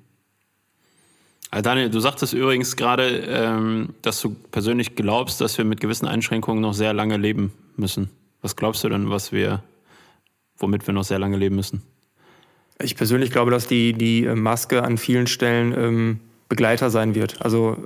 Speaker 3: Daniel, du sagtest übrigens gerade, ähm, dass du persönlich glaubst, dass wir mit gewissen Einschränkungen noch sehr lange leben müssen. Was glaubst du denn, was wir, womit wir noch sehr lange leben müssen?
Speaker 5: Ich persönlich glaube, dass die, die Maske an vielen Stellen ähm, Begleiter sein wird. Also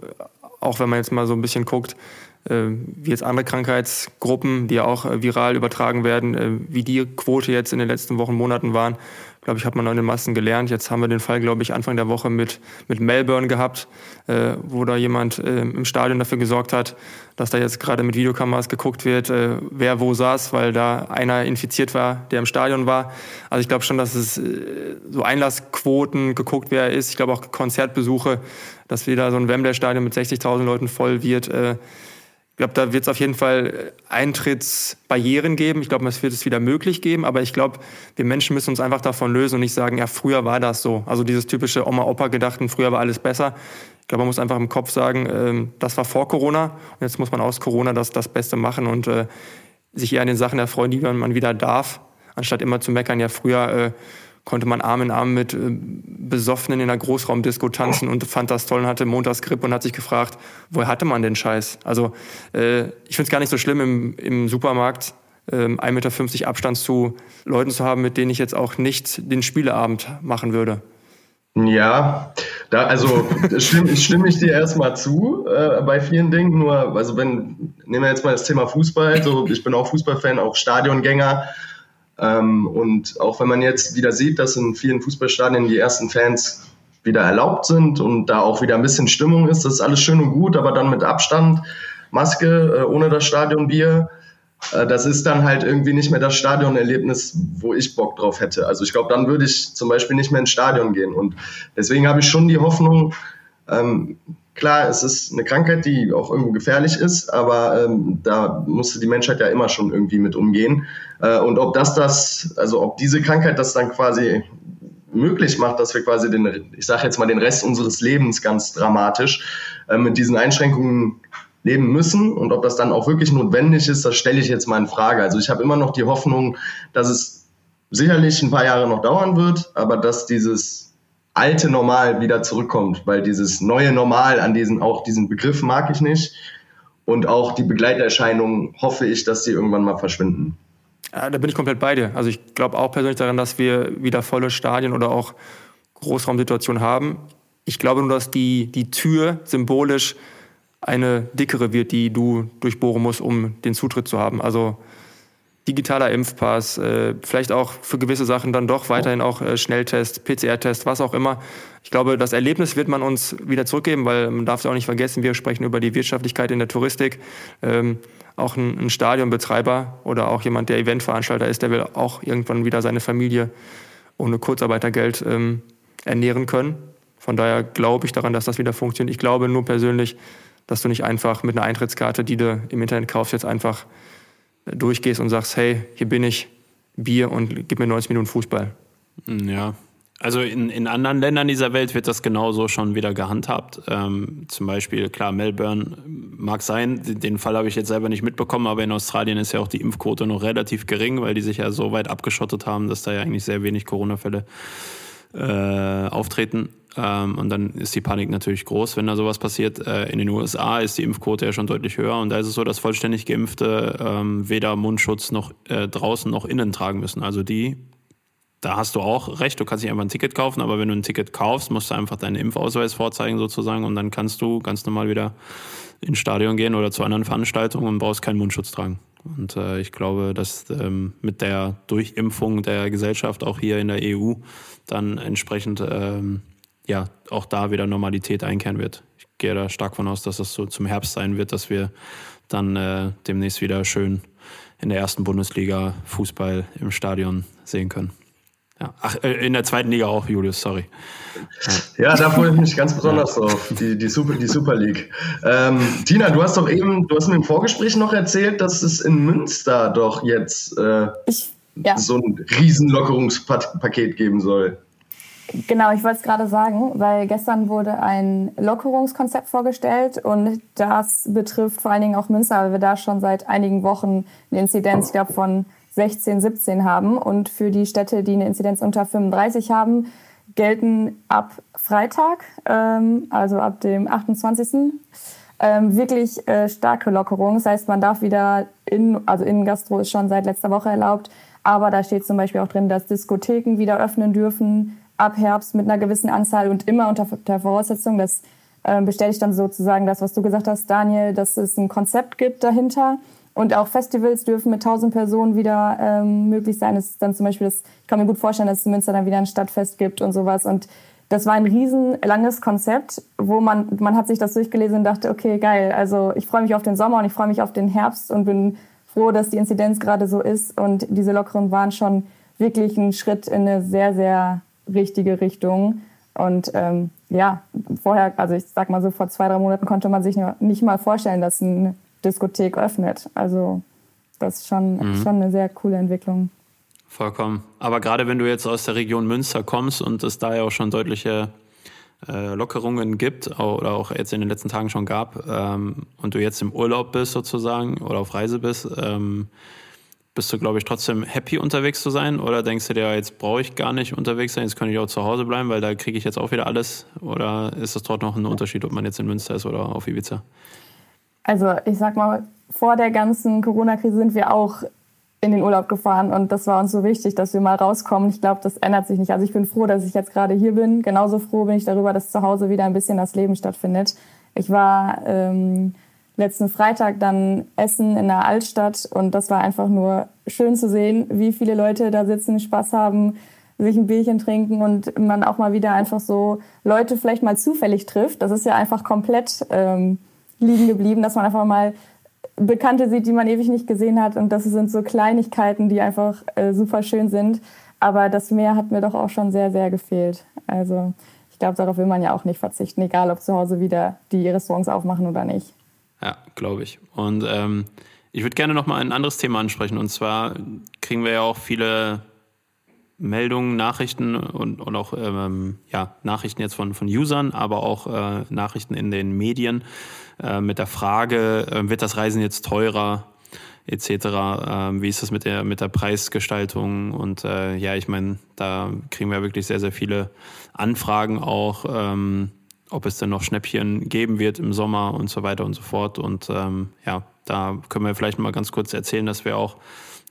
Speaker 5: auch wenn man jetzt mal so ein bisschen guckt, äh, wie jetzt andere Krankheitsgruppen, die ja auch äh, viral übertragen werden, äh, wie die Quote jetzt in den letzten Wochen, Monaten waren, glaube ich, hat man an den Massen gelernt. Jetzt haben wir den Fall, glaube ich, Anfang der Woche mit, mit Melbourne gehabt, äh, wo da jemand äh, im Stadion dafür gesorgt hat, dass da jetzt gerade mit Videokameras geguckt wird, äh, wer wo saß, weil da einer infiziert war, der im Stadion war. Also ich glaube schon, dass es äh, so Einlassquoten geguckt, wer er ist. Ich glaube auch Konzertbesuche, dass wieder so ein Wembley-Stadion mit 60.000 Leuten voll wird. Ich glaube, da wird es auf jeden Fall äh, Eintrittsbarrieren geben. Ich glaube, es wird es wieder möglich geben. Aber ich glaube, wir Menschen müssen uns einfach davon lösen und nicht sagen, ja, früher war das so. Also dieses typische Oma-Opa-Gedachten, früher war alles besser. Ich glaube, man muss einfach im Kopf sagen, äh, das war vor Corona und jetzt muss man aus Corona das, das Beste machen und äh, sich eher an den Sachen erfreuen, die man wieder darf, anstatt immer zu meckern, ja, früher äh, konnte man Arm in Arm mit äh, Besoffenen in einer Großraumdisco tanzen und fand das toll und hatte Montagsgrip und hat sich gefragt, woher hatte man den Scheiß? Also äh, ich finde es gar nicht so schlimm, im, im Supermarkt äh, 1,50 Meter Abstand zu Leuten zu haben, mit denen ich jetzt auch nicht den Spieleabend machen würde.
Speaker 4: Ja, da, also stimme, stimme ich dir erstmal zu äh, bei vielen Dingen. Nur, also wenn, nehmen wir jetzt mal das Thema Fußball, so ich bin auch Fußballfan, auch Stadiongänger. Ähm, und auch wenn man jetzt wieder sieht, dass in vielen Fußballstadien die ersten Fans wieder erlaubt sind und da auch wieder ein bisschen Stimmung ist, das ist alles schön und gut, aber dann mit Abstand, Maske, äh, ohne das Stadionbier, äh, das ist dann halt irgendwie nicht mehr das Stadionerlebnis, wo ich Bock drauf hätte. Also ich glaube, dann würde ich zum Beispiel nicht mehr ins Stadion gehen. Und deswegen habe ich schon die Hoffnung, ähm, Klar, es ist eine Krankheit, die auch irgendwo gefährlich ist, aber ähm, da musste die Menschheit ja immer schon irgendwie mit umgehen. Äh, und ob das das, also ob diese Krankheit das dann quasi möglich macht, dass wir quasi den, ich sage jetzt mal, den Rest unseres Lebens ganz dramatisch äh, mit diesen Einschränkungen leben müssen und ob das dann auch wirklich notwendig ist, das stelle ich jetzt mal in Frage. Also ich habe immer noch die Hoffnung, dass es sicherlich ein paar Jahre noch dauern wird, aber dass dieses alte Normal wieder zurückkommt, weil dieses neue Normal an diesen, auch diesen Begriff mag ich nicht. Und auch die Begleiterscheinungen hoffe ich, dass sie irgendwann mal verschwinden.
Speaker 5: Ja, da bin ich komplett bei dir. Also ich glaube auch persönlich daran, dass wir wieder volle Stadien oder auch Großraumsituationen haben. Ich glaube nur, dass die, die Tür symbolisch eine dickere wird, die du durchbohren musst, um den Zutritt zu haben. Also digitaler Impfpass, äh, vielleicht auch für gewisse Sachen dann doch weiterhin auch äh, Schnelltest, PCR-Test, was auch immer. Ich glaube, das Erlebnis wird man uns wieder zurückgeben, weil man darf es auch nicht vergessen, wir sprechen über die Wirtschaftlichkeit in der Touristik. Ähm, auch ein, ein Stadionbetreiber oder auch jemand, der Eventveranstalter ist, der will auch irgendwann wieder seine Familie ohne Kurzarbeitergeld ähm, ernähren können. Von daher glaube ich daran, dass das wieder funktioniert. Ich glaube nur persönlich, dass du nicht einfach mit einer Eintrittskarte, die du im Internet kaufst, jetzt einfach durchgehst und sagst, hey, hier bin ich, Bier und gib mir 90 Minuten Fußball.
Speaker 3: Ja, also in, in anderen Ländern dieser Welt wird das genauso schon wieder gehandhabt. Ähm, zum Beispiel, klar, Melbourne mag sein, den Fall habe ich jetzt selber nicht mitbekommen, aber in Australien ist ja auch die Impfquote noch relativ gering, weil die sich ja so weit abgeschottet haben, dass da ja eigentlich sehr wenig Corona-Fälle äh, auftreten. Ähm, und dann ist die Panik natürlich groß, wenn da sowas passiert. Äh, in den USA ist die Impfquote ja schon deutlich höher und da ist es so, dass vollständig Geimpfte ähm, weder Mundschutz noch äh, draußen noch innen tragen müssen. Also die da hast du auch recht, du kannst nicht einfach ein Ticket kaufen, aber wenn du ein Ticket kaufst, musst du einfach deinen Impfausweis vorzeigen sozusagen und dann kannst du ganz normal wieder ins Stadion gehen oder zu anderen Veranstaltungen und brauchst keinen Mundschutz tragen. Und äh, ich glaube, dass ähm, mit der Durchimpfung der Gesellschaft auch hier in der EU dann entsprechend ähm, ja auch da wieder Normalität einkehren wird. Ich gehe da stark von aus, dass das so zum Herbst sein wird, dass wir dann äh, demnächst wieder schön in der ersten Bundesliga Fußball im Stadion sehen können. Ja. Ach, äh, in der zweiten Liga auch, Julius, sorry.
Speaker 4: Ja, da freue ich mich ganz besonders drauf, die, die, Super, die Super League. Ähm, Tina, du hast doch eben, du hast mir im Vorgespräch noch erzählt, dass es in Münster doch jetzt äh, ich, ja. so ein Riesenlockerungspaket geben soll.
Speaker 1: Genau, ich wollte es gerade sagen, weil gestern wurde ein Lockerungskonzept vorgestellt und das betrifft vor allen Dingen auch Münster, weil wir da schon seit einigen Wochen eine Inzidenz, ich glaube, von 16, 17 haben. Und für die Städte, die eine Inzidenz unter 35 haben, gelten ab Freitag, ähm, also ab dem 28. Ähm, wirklich äh, starke Lockerungen. Das heißt, man darf wieder in, also in Gastro ist schon seit letzter Woche erlaubt, aber da steht zum Beispiel auch drin, dass Diskotheken wieder öffnen dürfen ab Herbst mit einer gewissen Anzahl und immer unter der Voraussetzung, dass äh, bestätigt dann sozusagen das, was du gesagt hast, Daniel, dass es ein Konzept gibt dahinter und auch Festivals dürfen mit 1000 Personen wieder ähm, möglich sein. Es ist dann zum Beispiel, das, ich kann mir gut vorstellen, dass es in Münster dann wieder ein Stadtfest gibt und sowas. Und das war ein riesen langes Konzept, wo man, man hat sich das durchgelesen und dachte, okay, geil, also ich freue mich auf den Sommer und ich freue mich auf den Herbst und bin froh, dass die Inzidenz gerade so ist. Und diese Lockeren waren schon wirklich ein Schritt in eine sehr, sehr richtige Richtung. Und ähm, ja, vorher, also ich sag mal so, vor zwei, drei Monaten konnte man sich nicht mal vorstellen, dass ein Diskothek öffnet. Also das ist schon, mhm. schon eine sehr coole Entwicklung.
Speaker 3: Vollkommen. Aber gerade wenn du jetzt aus der Region Münster kommst und es da ja auch schon deutliche äh, Lockerungen gibt oder auch jetzt in den letzten Tagen schon gab ähm, und du jetzt im Urlaub bist sozusagen oder auf Reise bist, ähm, bist du, glaube ich, trotzdem happy unterwegs zu sein? Oder denkst du dir, jetzt brauche ich gar nicht unterwegs sein, jetzt kann ich auch zu Hause bleiben, weil da kriege ich jetzt auch wieder alles? Oder ist das dort noch ein Unterschied, ob man jetzt in Münster ist oder auf Ibiza?
Speaker 1: Also ich sag mal, vor der ganzen Corona-Krise sind wir auch in den Urlaub gefahren und das war uns so wichtig, dass wir mal rauskommen. Ich glaube, das ändert sich nicht. Also ich bin froh, dass ich jetzt gerade hier bin. Genauso froh bin ich darüber, dass zu Hause wieder ein bisschen das Leben stattfindet. Ich war ähm, letzten Freitag dann essen in der Altstadt und das war einfach nur schön zu sehen, wie viele Leute da sitzen, Spaß haben, sich ein Bierchen trinken und man auch mal wieder einfach so Leute vielleicht mal zufällig trifft. Das ist ja einfach komplett ähm, liegen geblieben, dass man einfach mal Bekannte sieht, die man ewig nicht gesehen hat. Und das sind so Kleinigkeiten, die einfach äh, super schön sind. Aber das Meer hat mir doch auch schon sehr, sehr gefehlt. Also ich glaube, darauf will man ja auch nicht verzichten, egal ob zu Hause wieder die Restaurants aufmachen oder nicht.
Speaker 3: Ja, glaube ich. Und ähm, ich würde gerne noch mal ein anderes Thema ansprechen. Und zwar kriegen wir ja auch viele Meldungen, Nachrichten und, und auch ähm, ja, Nachrichten jetzt von, von Usern, aber auch äh, Nachrichten in den Medien äh, mit der Frage, äh, wird das Reisen jetzt teurer etc. Ähm, wie ist das mit der, mit der Preisgestaltung? Und äh, ja, ich meine, da kriegen wir wirklich sehr, sehr viele Anfragen auch, ähm, ob es denn noch Schnäppchen geben wird im Sommer und so weiter und so fort. Und ähm, ja, da können wir vielleicht mal ganz kurz erzählen, dass wir auch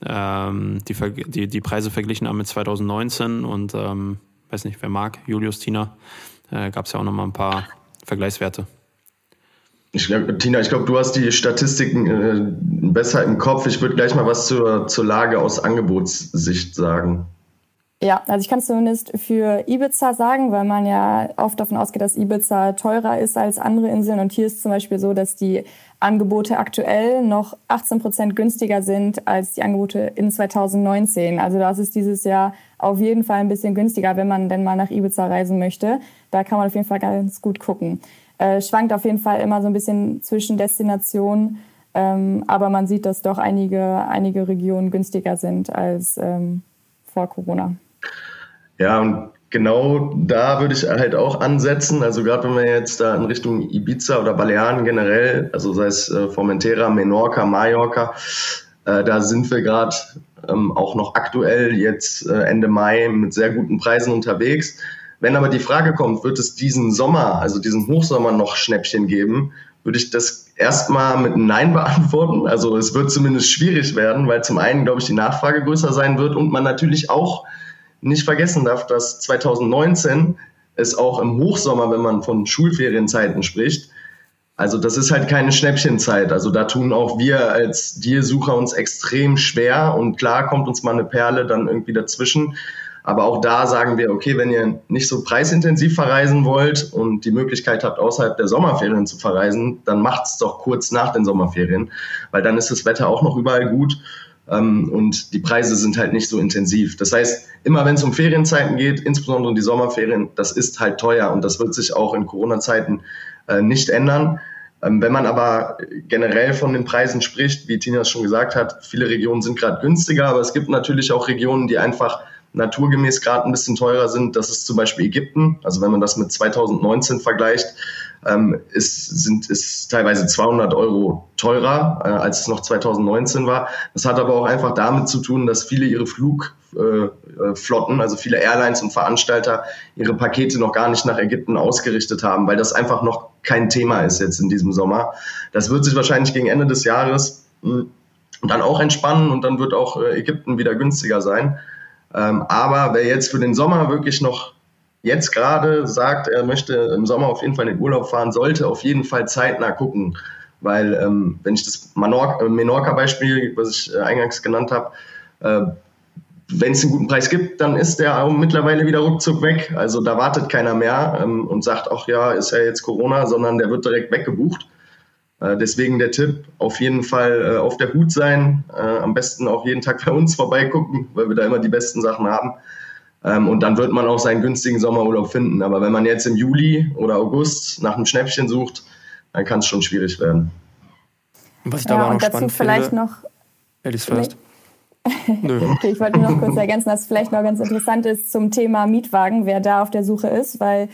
Speaker 3: ähm, die, die, die Preise verglichen haben mit 2019 und ähm, weiß nicht, wer mag, Julius, Tina, äh, gab es ja auch noch mal ein paar Vergleichswerte.
Speaker 4: Ich glaub, Tina, ich glaube, du hast die Statistiken äh, besser im Kopf. Ich würde gleich mal was zur, zur Lage aus Angebotssicht sagen.
Speaker 1: Ja, also ich kann zumindest für Ibiza sagen, weil man ja oft davon ausgeht, dass Ibiza teurer ist als andere Inseln. Und hier ist zum Beispiel so, dass die Angebote aktuell noch 18 Prozent günstiger sind als die Angebote in 2019. Also das ist dieses Jahr auf jeden Fall ein bisschen günstiger, wenn man denn mal nach Ibiza reisen möchte. Da kann man auf jeden Fall ganz gut gucken. Äh, schwankt auf jeden Fall immer so ein bisschen zwischen Destinationen, ähm, aber man sieht, dass doch einige, einige Regionen günstiger sind als ähm, vor Corona.
Speaker 4: Ja, und genau da würde ich halt auch ansetzen. Also gerade wenn wir jetzt da in Richtung Ibiza oder Balearen generell, also sei es äh, Formentera, Menorca, Mallorca, äh, da sind wir gerade ähm, auch noch aktuell jetzt äh, Ende Mai mit sehr guten Preisen unterwegs. Wenn aber die Frage kommt, wird es diesen Sommer, also diesen Hochsommer noch Schnäppchen geben, würde ich das erstmal mit Nein beantworten. Also es wird zumindest schwierig werden, weil zum einen, glaube ich, die Nachfrage größer sein wird und man natürlich auch nicht vergessen darf, dass 2019 es auch im Hochsommer, wenn man von Schulferienzeiten spricht, also das ist halt keine Schnäppchenzeit. Also da tun auch wir als Dealsucher uns extrem schwer und klar kommt uns mal eine Perle dann irgendwie dazwischen. Aber auch da sagen wir, okay, wenn ihr nicht so preisintensiv verreisen wollt und die Möglichkeit habt, außerhalb der Sommerferien zu verreisen, dann macht's doch kurz nach den Sommerferien, weil dann ist das Wetter auch noch überall gut und die Preise sind halt nicht so intensiv. Das heißt, immer wenn es um Ferienzeiten geht, insbesondere die Sommerferien, das ist halt teuer und das wird sich auch in Corona-Zeiten äh, nicht ändern. Ähm, wenn man aber generell von den Preisen spricht, wie Tina es schon gesagt hat, viele Regionen sind gerade günstiger, aber es gibt natürlich auch Regionen, die einfach naturgemäß gerade ein bisschen teurer sind. Das ist zum Beispiel Ägypten. Also wenn man das mit 2019 vergleicht, ähm, ist, sind, ist teilweise 200 Euro teurer, äh, als es noch 2019 war. Das hat aber auch einfach damit zu tun, dass viele ihre Flugflotten, äh, also viele Airlines und Veranstalter, ihre Pakete noch gar nicht nach Ägypten ausgerichtet haben, weil das einfach noch kein Thema ist jetzt in diesem Sommer. Das wird sich wahrscheinlich gegen Ende des Jahres mh, hm, dann auch entspannen und dann wird auch äh, Ägypten wieder günstiger sein. Ähm, aber wer jetzt für den Sommer wirklich noch jetzt gerade sagt, er möchte im Sommer auf jeden Fall in den Urlaub fahren, sollte auf jeden Fall zeitnah gucken. Weil, ähm, wenn ich das äh, Menorca-Beispiel, was ich äh, eingangs genannt habe, äh, wenn es einen guten Preis gibt, dann ist der auch mittlerweile wieder ruckzuck weg. Also da wartet keiner mehr ähm, und sagt, ach ja, ist ja jetzt Corona, sondern der wird direkt weggebucht. Äh, deswegen der Tipp, auf jeden Fall äh, auf der Hut sein, äh, am besten auch jeden Tag bei uns vorbeigucken, weil wir da immer die besten Sachen haben. Ähm, und dann wird man auch seinen günstigen Sommerurlaub finden. Aber wenn man jetzt im Juli oder August nach einem Schnäppchen sucht, dann kann es schon schwierig werden.
Speaker 5: Was ich da ja, aber auch noch spannend
Speaker 1: vielleicht
Speaker 5: finde,
Speaker 1: noch.
Speaker 5: Eddie's first.
Speaker 1: okay, ich wollte nur noch kurz ergänzen, dass vielleicht noch ganz interessant ist zum Thema Mietwagen, wer da auf der Suche ist, weil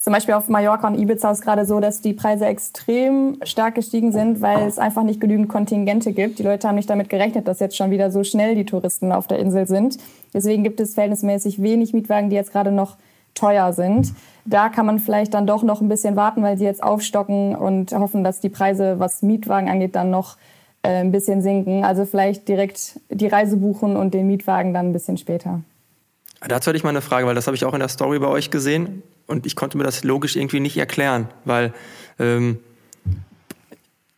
Speaker 1: zum Beispiel auf Mallorca und Ibiza ist gerade so, dass die Preise extrem stark gestiegen sind, weil es einfach nicht genügend Kontingente gibt. Die Leute haben nicht damit gerechnet, dass jetzt schon wieder so schnell die Touristen auf der Insel sind. Deswegen gibt es verhältnismäßig wenig Mietwagen, die jetzt gerade noch teuer sind. Da kann man vielleicht dann doch noch ein bisschen warten, weil sie jetzt aufstocken und hoffen, dass die Preise, was Mietwagen angeht, dann noch äh, ein bisschen sinken. Also vielleicht direkt die Reise buchen und den Mietwagen dann ein bisschen später.
Speaker 5: Dazu hatte ich mal eine Frage, weil das habe ich auch in der Story bei euch gesehen und ich konnte mir das logisch irgendwie nicht erklären, weil ähm,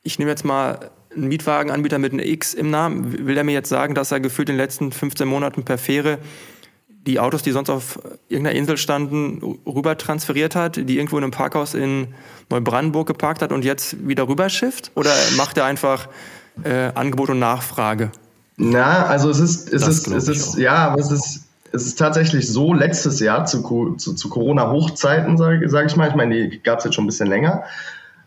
Speaker 5: ich nehme jetzt mal einen Mietwagenanbieter mit einem X im Namen. Will er mir jetzt sagen, dass er gefühlt in den letzten 15 Monaten per Fähre die Autos, die sonst auf irgendeiner Insel standen, rüber transferiert hat, die irgendwo in einem Parkhaus in Neubrandenburg geparkt hat und jetzt wieder rüberschifft? Oder macht er einfach äh, Angebot und Nachfrage?
Speaker 4: Na, also es ist, es ist, es ist, ja, aber es ist, es ist tatsächlich so, letztes Jahr zu, zu, zu Corona-Hochzeiten, sage sag ich mal, ich meine, die gab es jetzt schon ein bisschen länger,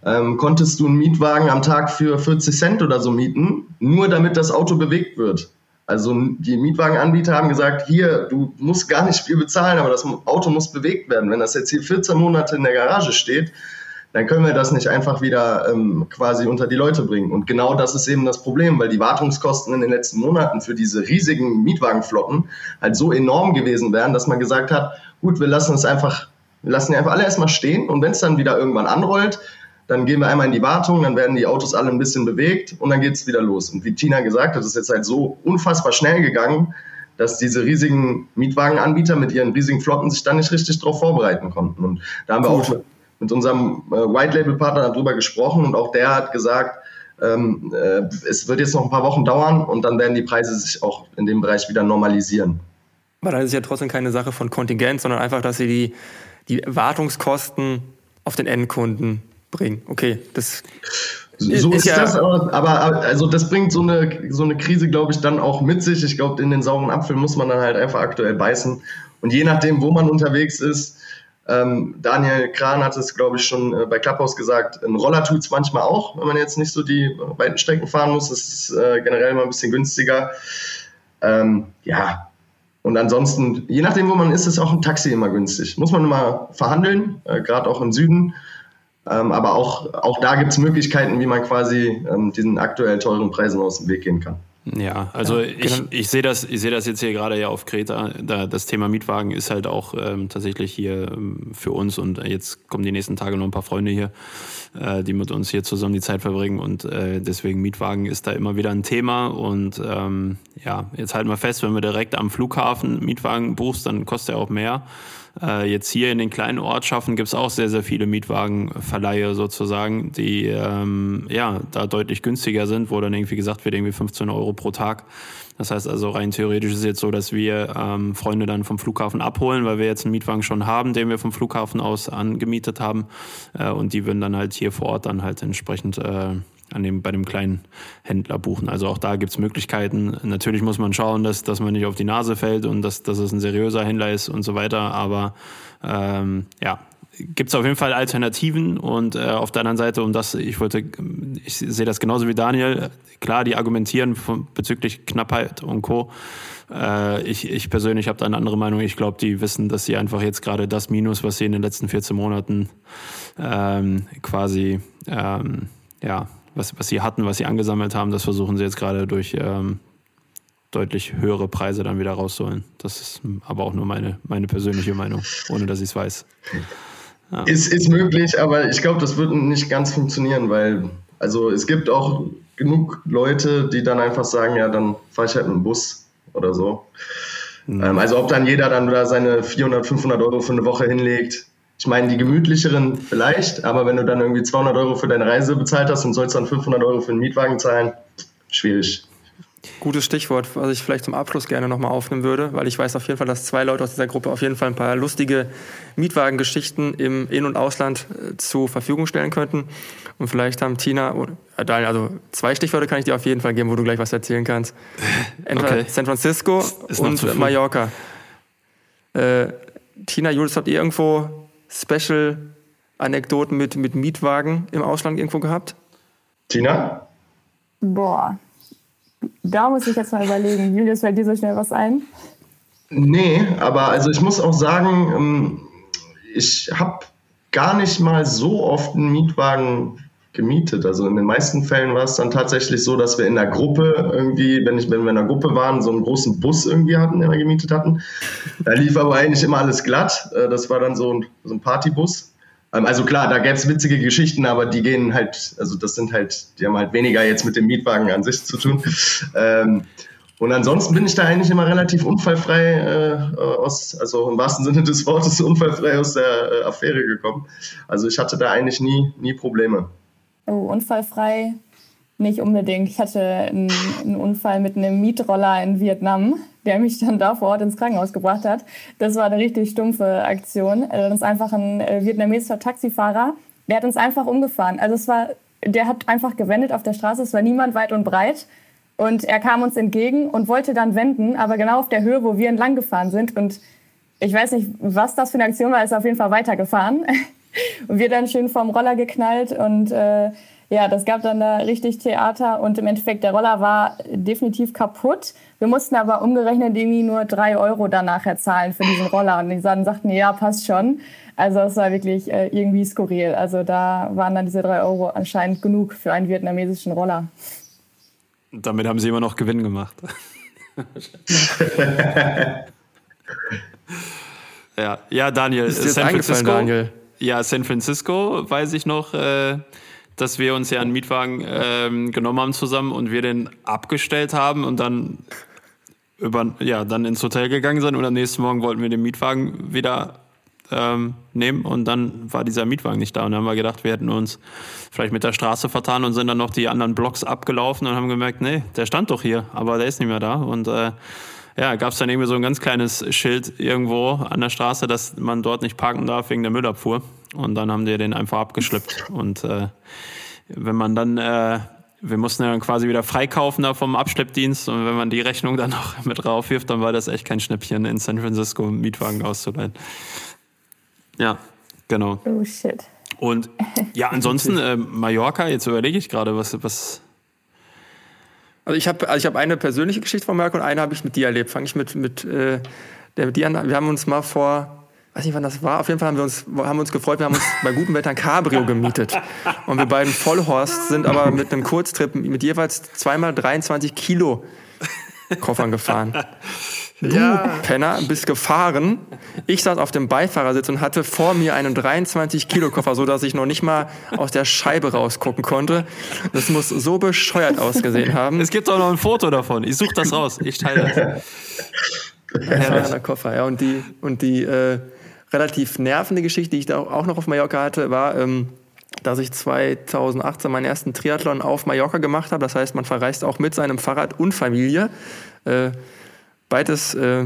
Speaker 4: ähm, konntest du einen Mietwagen am Tag für 40 Cent oder so mieten, nur damit das Auto bewegt wird. Also die Mietwagenanbieter haben gesagt, hier, du musst gar nicht viel bezahlen, aber das Auto muss bewegt werden. Wenn das jetzt hier 14 Monate in der Garage steht, dann können wir das nicht einfach wieder ähm, quasi unter die Leute bringen. Und genau das ist eben das Problem, weil die Wartungskosten in den letzten Monaten für diese riesigen Mietwagenflotten halt so enorm gewesen wären, dass man gesagt hat, gut, wir lassen es einfach, wir lassen die einfach alle erstmal stehen und wenn es dann wieder irgendwann anrollt, dann gehen wir einmal in die Wartung, dann werden die Autos alle ein bisschen bewegt und dann geht es wieder los. Und wie Tina gesagt hat, es ist jetzt halt so unfassbar schnell gegangen, dass diese riesigen Mietwagenanbieter mit ihren riesigen Flotten sich dann nicht richtig darauf vorbereiten konnten. Und da haben wir auch mit unserem äh, White Label Partner darüber gesprochen und auch der hat gesagt, ähm, äh, es wird jetzt noch ein paar Wochen dauern und dann werden die Preise sich auch in dem Bereich wieder normalisieren.
Speaker 5: Aber das ist ja trotzdem keine Sache von Kontingent, sondern einfach, dass sie die, die Wartungskosten auf den Endkunden bringen. Okay, das
Speaker 4: so ist, ja das, aber, aber, also das bringt so eine, so eine Krise, glaube ich, dann auch mit sich. Ich glaube, in den sauren Apfel muss man dann halt einfach aktuell beißen. Und je nachdem, wo man unterwegs ist, Ähm, Daniel Kran hat es, glaube ich, schon äh, bei Clubhouse gesagt, ein Roller tut es manchmal auch, wenn man jetzt nicht so die weiten Strecken fahren muss. Das ist äh, generell mal ein bisschen günstiger. Ähm, ja, und ansonsten, je nachdem, wo man ist, ist auch ein Taxi immer günstig. Muss man immer verhandeln, äh, gerade auch im Süden. Ähm, aber auch, auch da gibt es Möglichkeiten, wie man quasi ähm, diesen aktuell teuren Preisen aus dem Weg gehen kann.
Speaker 3: Ja, also ja, ich, genau. ich sehe das, ich sehe das jetzt hier gerade ja auf Kreta. Da, das Thema Mietwagen ist halt auch ähm, tatsächlich hier ähm, für uns und jetzt kommen die nächsten Tage noch ein paar Freunde hier, äh, die mit uns hier zusammen die Zeit verbringen und äh, deswegen Mietwagen ist da immer wieder ein Thema und ähm, ja, jetzt halten wir fest, wenn wir direkt am Flughafen Mietwagen buchst, dann kostet er auch mehr. Äh, jetzt hier in den kleinen Ortschaften gibt es auch sehr, sehr viele Mietwagenverleihe sozusagen, die ähm, ja da deutlich günstiger sind, wo dann irgendwie gesagt wird, irgendwie 15 Euro pro Tag. Das heißt also rein theoretisch ist es jetzt so, dass wir ähm, Freunde dann vom Flughafen abholen, weil wir jetzt einen Mietwagen schon haben, den wir vom Flughafen aus angemietet haben. Äh, und die würden dann halt hier vor Ort dann halt entsprechend äh, an dem, bei dem kleinen Händler buchen. Also auch da gibt's Möglichkeiten. Natürlich muss man schauen, dass, dass man nicht auf die Nase fällt und dass, dass es ein seriöser Händler ist und so weiter. Aber ähm, ja, gibt es auf jeden Fall Alternativen und äh, auf der anderen Seite, um das, ich wollte, ich sehe das genauso wie Daniel, klar, die argumentieren von, bezüglich Knappheit und Co. Äh, ich, ich persönlich habe da eine andere Meinung. Ich glaube, die wissen, dass sie einfach jetzt gerade das Minus, was sie in den letzten 14 Monaten ähm, quasi ähm, ja, was, was sie hatten, was sie angesammelt haben, das versuchen sie jetzt gerade durch ähm, deutlich höhere Preise dann wieder rauszuholen. Das ist aber auch nur meine, meine persönliche Meinung, ohne dass ich es weiß.
Speaker 4: Ja. Ist, ist möglich, aber ich glaube, das wird nicht ganz funktionieren, weil also es gibt auch genug Leute, die dann einfach sagen, ja, dann fahre ich halt mit dem Bus oder so. Mhm. Ähm, also ob dann jeder dann da seine 400, 500 Euro für eine Woche hinlegt, ich meine, die gemütlicheren vielleicht, aber wenn du dann irgendwie 200 Euro für deine Reise bezahlt hast und sollst dann 500 Euro für den Mietwagen zahlen, schwierig.
Speaker 5: Gutes Stichwort, was ich vielleicht zum Abschluss gerne nochmal aufnehmen würde, weil ich weiß auf jeden Fall, dass zwei Leute aus dieser Gruppe auf jeden Fall ein paar lustige Mietwagengeschichten im In- und Ausland äh, zur Verfügung stellen könnten. Und vielleicht haben Tina, äh, also zwei Stichworte kann ich dir auf jeden Fall geben, wo du gleich was erzählen kannst. Entweder okay. San Francisco und Mallorca. Äh, Tina, Julius, habt ihr irgendwo Special-Anekdoten mit, mit Mietwagen im Ausland irgendwo gehabt?
Speaker 4: Tina?
Speaker 1: Boah, da muss ich jetzt mal überlegen. Julius, fällt dir so schnell was ein?
Speaker 4: Nee, aber also ich muss auch sagen, ähm, ich habe gar nicht mal so oft einen Mietwagen gemietet. Also in den meisten Fällen war es dann tatsächlich so, dass wir in der Gruppe irgendwie, wenn, ich, wenn wir in der Gruppe waren, so einen großen Bus irgendwie hatten, den wir gemietet hatten. Da lief aber eigentlich immer alles glatt. Äh, das war dann so ein, so ein Partybus. Ähm, also klar, da gäbe es witzige Geschichten, aber die gehen halt, also das sind halt, die haben halt weniger jetzt mit dem Mietwagen an sich zu tun. Ähm, und ansonsten bin ich da eigentlich immer relativ unfallfrei äh, aus, also im wahrsten Sinne des Wortes unfallfrei aus der äh, Affäre gekommen. Also ich hatte da eigentlich nie, nie Probleme.
Speaker 1: Oh, unfallfrei nicht unbedingt. Ich hatte einen, einen, Unfall mit einem Mietroller in Vietnam, der mich dann da vor Ort ins Krankenhaus gebracht hat. Das war eine richtig stumpfe Aktion. Das ist einfach ein äh, vietnamesischer Taxifahrer. Der hat uns einfach umgefahren. Also es war, der hat einfach gewendet auf der Straße. Es war niemand weit und breit. Und er kam uns entgegen und wollte dann wenden, aber genau auf der Höhe, wo wir entlang gefahren sind. Und ich weiß nicht, was das für eine Aktion war, ist auf jeden Fall weitergefahren. und wir dann schön vom Roller geknallt und äh, ja, das gab dann da richtig Theater und im Endeffekt der Roller war definitiv kaputt. Wir mussten aber umgerechnet irgendwie nur drei Euro danach zahlen für diesen Roller und die dann sagten, ja, passt schon. Also es war wirklich äh, irgendwie skurril. Also da waren dann diese drei Euro anscheinend genug für einen vietnamesischen Roller.
Speaker 3: Damit haben sie immer noch Gewinn gemacht. ja, ja, Daniel,
Speaker 5: ist San Francisco. Daniel?
Speaker 3: Ja, San Francisco weiß ich noch, äh, dass wir uns ja einen Mietwagen äh, genommen haben zusammen und wir den abgestellt haben und dann über, ja, dann ins Hotel gegangen sind und am nächsten Morgen wollten wir den Mietwagen wieder ähm, nehmen und dann war dieser Mietwagen nicht da und dann haben wir gedacht, wir hätten uns vielleicht mit der Straße vertan und sind dann noch die anderen Blocks abgelaufen und haben gemerkt, nee, der stand doch hier, aber der ist nicht mehr da und äh, ja, gab es dann irgendwie so ein ganz kleines Schild irgendwo an der Straße, dass man dort nicht parken darf wegen der Müllabfuhr. Und dann haben die den einfach abgeschleppt. Und äh, wenn man dann, äh, wir mussten ja dann quasi wieder freikaufen da vom Abschleppdienst. Und wenn man die Rechnung dann noch mit raufwirft, dann war das echt kein Schnäppchen, in San Francisco einen Mietwagen auszuleihen. Ja, genau.
Speaker 1: Oh shit.
Speaker 3: Und ja, ansonsten äh, Mallorca, jetzt überlege ich gerade, was, was.
Speaker 5: Also ich habe also ich hab eine persönliche Geschichte von Mallorca und eine habe ich mit dir erlebt. Fange ich mit, mit äh, der mit dir an. Wir haben uns mal vor, weiß nicht wann das war, auf jeden Fall haben wir uns, haben uns gefreut, wir haben uns bei gutem Wetter ein Cabrio gemietet. Und wir beiden Vollhorst sind aber mit einem Kurztrip mit jeweils zweimal 23 Kilo Koffern gefahren. Du, ja. Penner, bist gefahren. Ich saß auf dem Beifahrersitz und hatte vor mir einen 23-Kilo-Koffer, so dass ich noch nicht mal aus der Scheibe rausgucken konnte. Das muss so bescheuert ausgesehen haben.
Speaker 3: Es gibt auch noch ein Foto davon. Ich suche das raus. Ich teile
Speaker 5: das. Ja, Koffer, ja. Und die, und die äh, relativ nervende Geschichte, die ich da auch noch auf Mallorca hatte, war, ähm, dass ich 2018 meinen ersten Triathlon auf Mallorca gemacht habe. Das heißt, man verreist auch mit seinem Fahrrad und Familie. Äh, beides äh,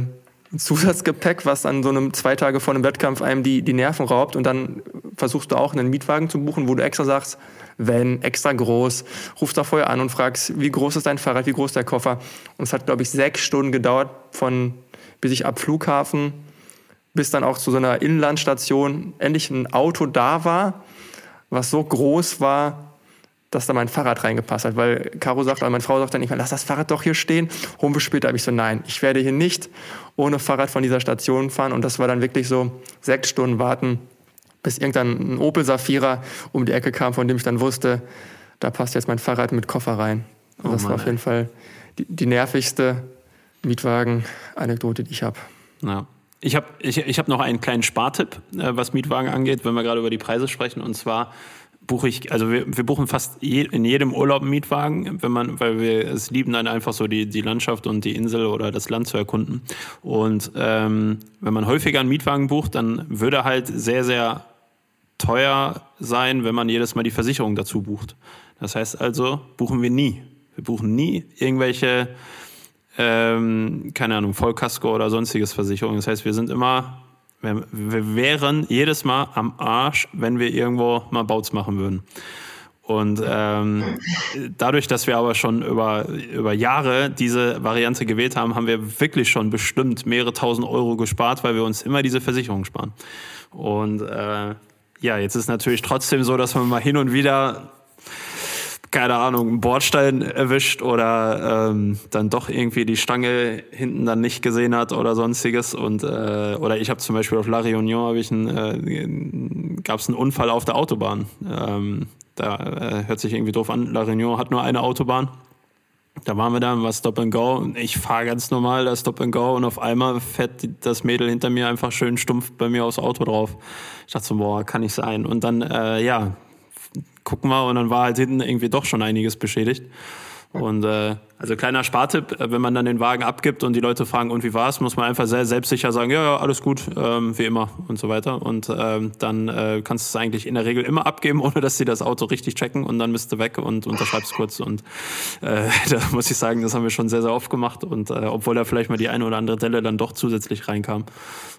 Speaker 5: Zusatzgepäck, was an so einem zwei Tage vor einem Wettkampf einem die, die Nerven raubt und dann versuchst du auch einen Mietwagen zu buchen, wo du extra sagst, wenn, extra groß, rufst da vorher an und fragst, wie groß ist dein Fahrrad, wie groß ist der Koffer. Und es hat, glaube ich, sechs Stunden gedauert, von bis ich ab Flughafen bis dann auch zu so einer Inlandstation endlich ein Auto da war, was so groß war, dass da mein Fahrrad reingepasst hat, weil Caro sagt, oder meine Frau sagt dann nicht mehr, lass das Fahrrad doch hier stehen. Wir später, habe ich so, nein, ich werde hier nicht ohne Fahrrad von dieser Station fahren. Und das war dann wirklich so sechs Stunden warten, bis irgendein ein Opel Safira um die Ecke kam, von dem ich dann wusste, da passt jetzt mein Fahrrad mit Koffer rein. Und oh das Mann, war auf jeden ey. Fall die, die nervigste Mietwagen-Anekdote, die ich habe.
Speaker 3: Ja. Ich habe ich, ich hab noch einen kleinen Spartipp, äh, was Mietwagen angeht, wenn wir gerade über die Preise sprechen. Und zwar buche ich, also wir, wir buchen fast je, in jedem Urlaub einen Mietwagen, wenn man, weil wir es lieben, dann einfach so die, die Landschaft und die Insel oder das Land zu erkunden. Und ähm, wenn man häufiger einen Mietwagen bucht, dann würde halt sehr, sehr teuer sein, wenn man jedes Mal die Versicherung dazu bucht. Das heißt also, buchen wir nie. Wir buchen nie irgendwelche, ähm, keine Ahnung, Vollkasko oder sonstiges Versicherungen. Das heißt, wir sind immer wir, wir wären jedes Mal am Arsch, wenn wir irgendwo mal Bouts machen würden. Und ähm, dadurch, dass wir aber schon über, über Jahre diese Variante gewählt haben, haben wir wirklich schon bestimmt mehrere tausend Euro gespart, weil wir uns immer diese Versicherung sparen. Und äh, ja, jetzt ist natürlich trotzdem so, dass man mal hin und wieder keine Ahnung, einen Bordstein erwischt oder ähm, dann doch irgendwie die Stange hinten dann nicht gesehen hat oder sonstiges. Und äh, oder ich habe zum Beispiel auf La Réunion habe ich einen, äh, gab es einen Unfall auf der Autobahn. Ähm, da äh, hört sich irgendwie doof an. La Réunion hat nur eine Autobahn. Da waren wir dann, war Stop and Go. Ich fahre ganz normal da Stop and Go und auf einmal fährt das Mädel hinter mir einfach schön stumpf bei mir aufs Auto drauf. Ich dachte so, boah, kann nicht sein. Und dann, äh, ja, gucken wir. Und dann war halt hinten irgendwie doch schon einiges beschädigt. Und äh, also kleiner Spartipp, äh, wenn man dann den Wagen abgibt und die Leute fragen, und wie war's, muss man einfach sehr selbstsicher sagen, ja, ja, alles gut, ähm, wie immer und so weiter. Und ähm, dann äh, kannst du es eigentlich in der Regel immer abgeben, ohne dass sie das Auto richtig checken und dann bist du weg und unterschreibst kurz. Und äh, da muss ich sagen, das haben wir schon sehr, sehr oft gemacht. Und äh, obwohl da vielleicht mal die eine oder andere Delle dann doch zusätzlich reinkam.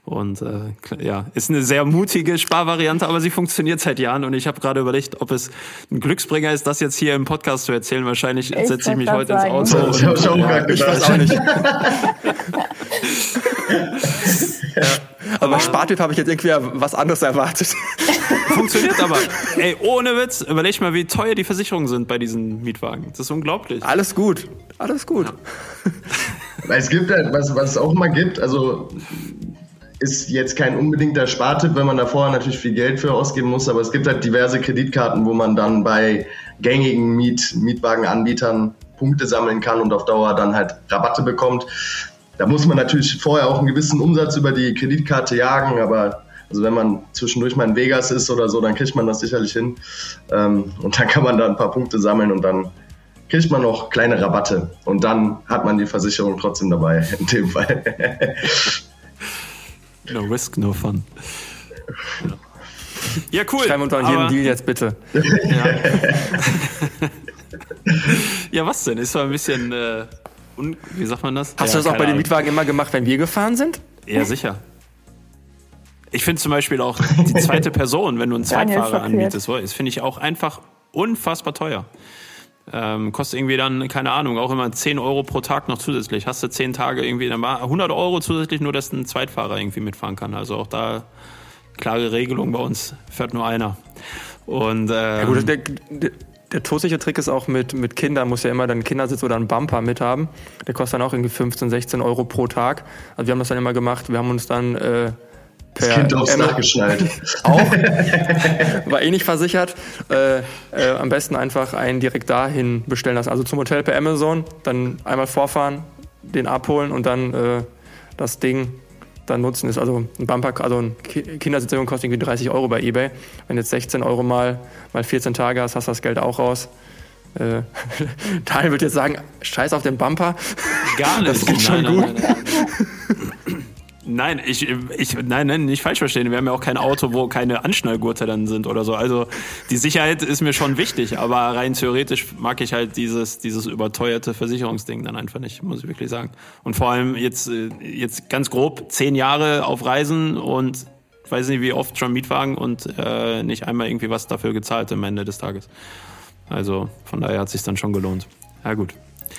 Speaker 3: Und äh, ja, ist eine sehr mutige Sparvariante, aber sie funktioniert seit Jahren. Und ich habe gerade überlegt, ob es ein Glücksbringer ist, das jetzt hier im Podcast zu erzählen. Wahrscheinlich setze ich mich heute sagen. ins Auto. Das
Speaker 5: habe ich auch gerade Ich weiß auch nicht. ja. Aber Spartipp habe ich jetzt irgendwie was anderes erwartet.
Speaker 3: Funktioniert aber. Ey, ohne Witz, überleg mal, wie teuer die Versicherungen sind bei diesen Mietwagen. Das ist unglaublich.
Speaker 5: Alles gut. Alles gut.
Speaker 4: Ja. Es gibt halt, was, was es auch immer gibt, also ist jetzt kein unbedingter Spartipp, wenn man da vorher natürlich viel Geld für ausgeben muss, aber es gibt halt diverse Kreditkarten, wo man dann bei gängigen Miet Mietwagenanbietern Punkte sammeln kann und auf Dauer dann halt Rabatte bekommt. Da muss man natürlich vorher auch einen gewissen Umsatz über die Kreditkarte jagen, aber also wenn man zwischendurch mal in Vegas ist oder so, dann kriegt man das sicherlich hin. Ähm, und dann kann man da ein paar Punkte sammeln und dann kriegt man noch kleine Rabatte. Und dann hat man die Versicherung trotzdem dabei, in dem Fall.
Speaker 3: No risk, no fun. Ja, cool.
Speaker 5: Schreiben wir unter jedem Deal jetzt bitte.
Speaker 3: Ja. ja, was denn? Ist so ein bisschen, äh, un wie sagt man das?
Speaker 5: Hast
Speaker 3: ja,
Speaker 5: du das auch bei den Mietwagen immer gemacht, wenn wir gefahren sind?
Speaker 3: Ja, sicher. Ich finde zum Beispiel auch die zweite Person, wenn du einen Zweitfahrer anmietest, das finde ich auch einfach unfassbar teuer. Ähm, kostet irgendwie dann, keine Ahnung, auch immer 10 Euro pro Tag noch zusätzlich. Hast du 10 Tage irgendwie, dann war 100 Euro zusätzlich nur, dass ein Zweitfahrer irgendwie mitfahren kann. Also auch da klare Regelung. Bei uns fährt nur einer. Und, ähm,
Speaker 5: ja gut, der, der, der todsicher Trick ist auch mit, mit Kindern, muss ja immer dann einen Kindersitz oder einen Bumper mithaben. Der kostet dann auch irgendwie 15, 16 Euro pro Tag. Also wir haben das dann immer gemacht. Wir haben uns dann äh,
Speaker 4: das Kind aufs Dach geschnallt.
Speaker 5: Auch. War eh nicht versichert. Äh, äh, am besten einfach einen direkt dahin bestellen lassen. Also zum Hotel per Amazon, dann einmal vorfahren, den abholen und dann äh, das Ding dann nutzen. Ist also ein Bumper, also ein Kindersitzung kostet irgendwie 30 Euro bei eBay. Wenn du jetzt 16 Euro mal, mal 14 Tage hast, hast du das Geld auch raus. Äh, Daniel wird jetzt sagen, scheiß auf den Bumper.
Speaker 3: Gar nicht.
Speaker 5: Das geht schon
Speaker 3: nein,
Speaker 5: gut.
Speaker 3: Nein, nein, nein, ich, ich, nein, nein, nicht falsch verstehen. Wir haben ja auch kein Auto, wo keine Anschnallgurte dann sind oder so. Also die Sicherheit ist mir schon wichtig, aber rein theoretisch mag ich halt dieses, dieses überteuerte Versicherungsding dann einfach nicht, muss ich wirklich sagen. Und vor allem jetzt, äh, jetzt ganz grob zehn Jahre auf Reisen und weiß nicht wie oft schon Mietwagen und äh, nicht einmal irgendwie was dafür gezahlt am Ende des Tages. Also von daher hat sich dann schon gelohnt. Ja gut.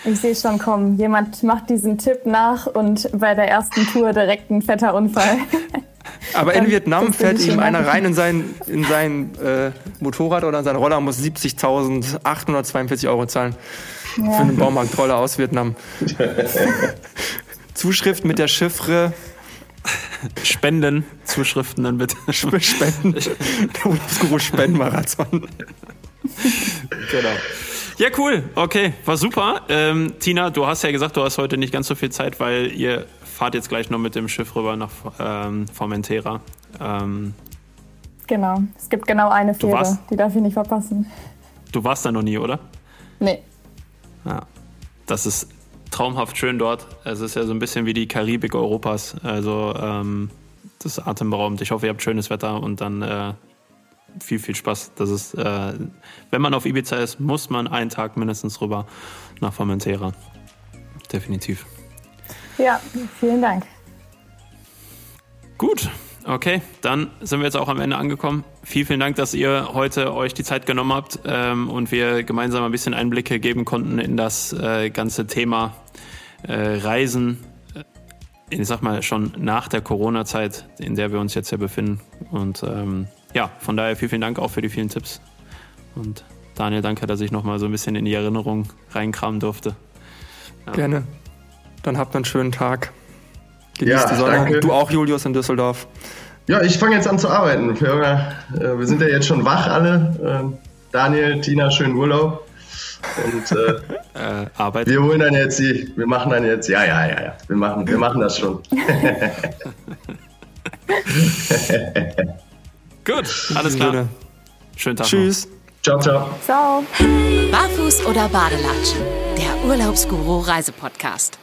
Speaker 1: Ich sehe schon kommen. Jemand macht diesen Tipp nach und bei der ersten Tour direkt ein fetter Unfall.
Speaker 5: Aber in Vietnam fährt ihm einer rein in sein, in sein äh, Motorrad oder in seinen Roller und muss 70.842 Euro zahlen. Für einen Baumarktroller aus Vietnam. Zuschrift mit der Chiffre
Speaker 3: Spenden, Zuschriften dann bitte.
Speaker 5: Spenden. Der Urlaubsguru Spendenmarathon.
Speaker 3: Genau. Ja, cool. Okay, war super. Ähm, Tina, du hast ja gesagt, du hast heute nicht ganz so viel Zeit, weil ihr fahrt jetzt gleich noch mit dem Schiff rüber nach ähm, Formentera. Ähm,
Speaker 1: Genau. Es gibt genau eine Fähre.
Speaker 3: warst-
Speaker 1: Die darf ich nicht verpassen.
Speaker 3: du warst da noch nie, oder?
Speaker 1: Nee.
Speaker 3: Ja. Das ist traumhaft schön dort. Es ist ja so ein bisschen wie die Karibik Europas. Also ähm, das ist atemberaubend. Ich hoffe, ihr habt schönes Wetter und dann äh, viel, viel Spaß. Das ist, äh, wenn man auf Ibiza ist, muss man einen Tag mindestens rüber nach Formentera. Definitiv.
Speaker 1: Ja, vielen Dank.
Speaker 3: Gut, okay, dann sind wir jetzt auch am Ende angekommen. Vielen, vielen Dank, dass ihr heute euch die Zeit genommen habt ähm, und wir gemeinsam ein bisschen Einblicke geben konnten in das äh, ganze Thema äh, Reisen. äh, Ich sag mal schon nach der Corona-Zeit, in der wir uns jetzt hier befinden. Und ähm, ja, von daher vielen, vielen Dank auch für die vielen Tipps. Und Daniel, danke, dass ich nochmal so ein bisschen in die Erinnerung reinkramen durfte.
Speaker 5: Gerne. Dann habt einen schönen Tag. Genießt
Speaker 4: Ja,
Speaker 5: die Sonne.
Speaker 4: danke.
Speaker 5: Du auch, Julius, in Düsseldorf.
Speaker 4: Ja, ich fange jetzt an zu arbeiten. Wir, äh, wir sind ja jetzt schon wach alle. Ähm, Daniel, Tina, schönen Urlaub. Und äh,
Speaker 3: Äh,
Speaker 4: wir holen dann jetzt die, wir machen dann jetzt, ja, ja, ja, ja, wir machen, wir machen das schon.
Speaker 3: Gut, alles klar.
Speaker 5: Sinne.
Speaker 3: Schönen Tag. noch.
Speaker 5: Tschüss.
Speaker 4: Ciao, ciao.
Speaker 1: Ciao.
Speaker 2: Barfuß oder Badelatschen? Der Urlaubsguru Reisepodcast.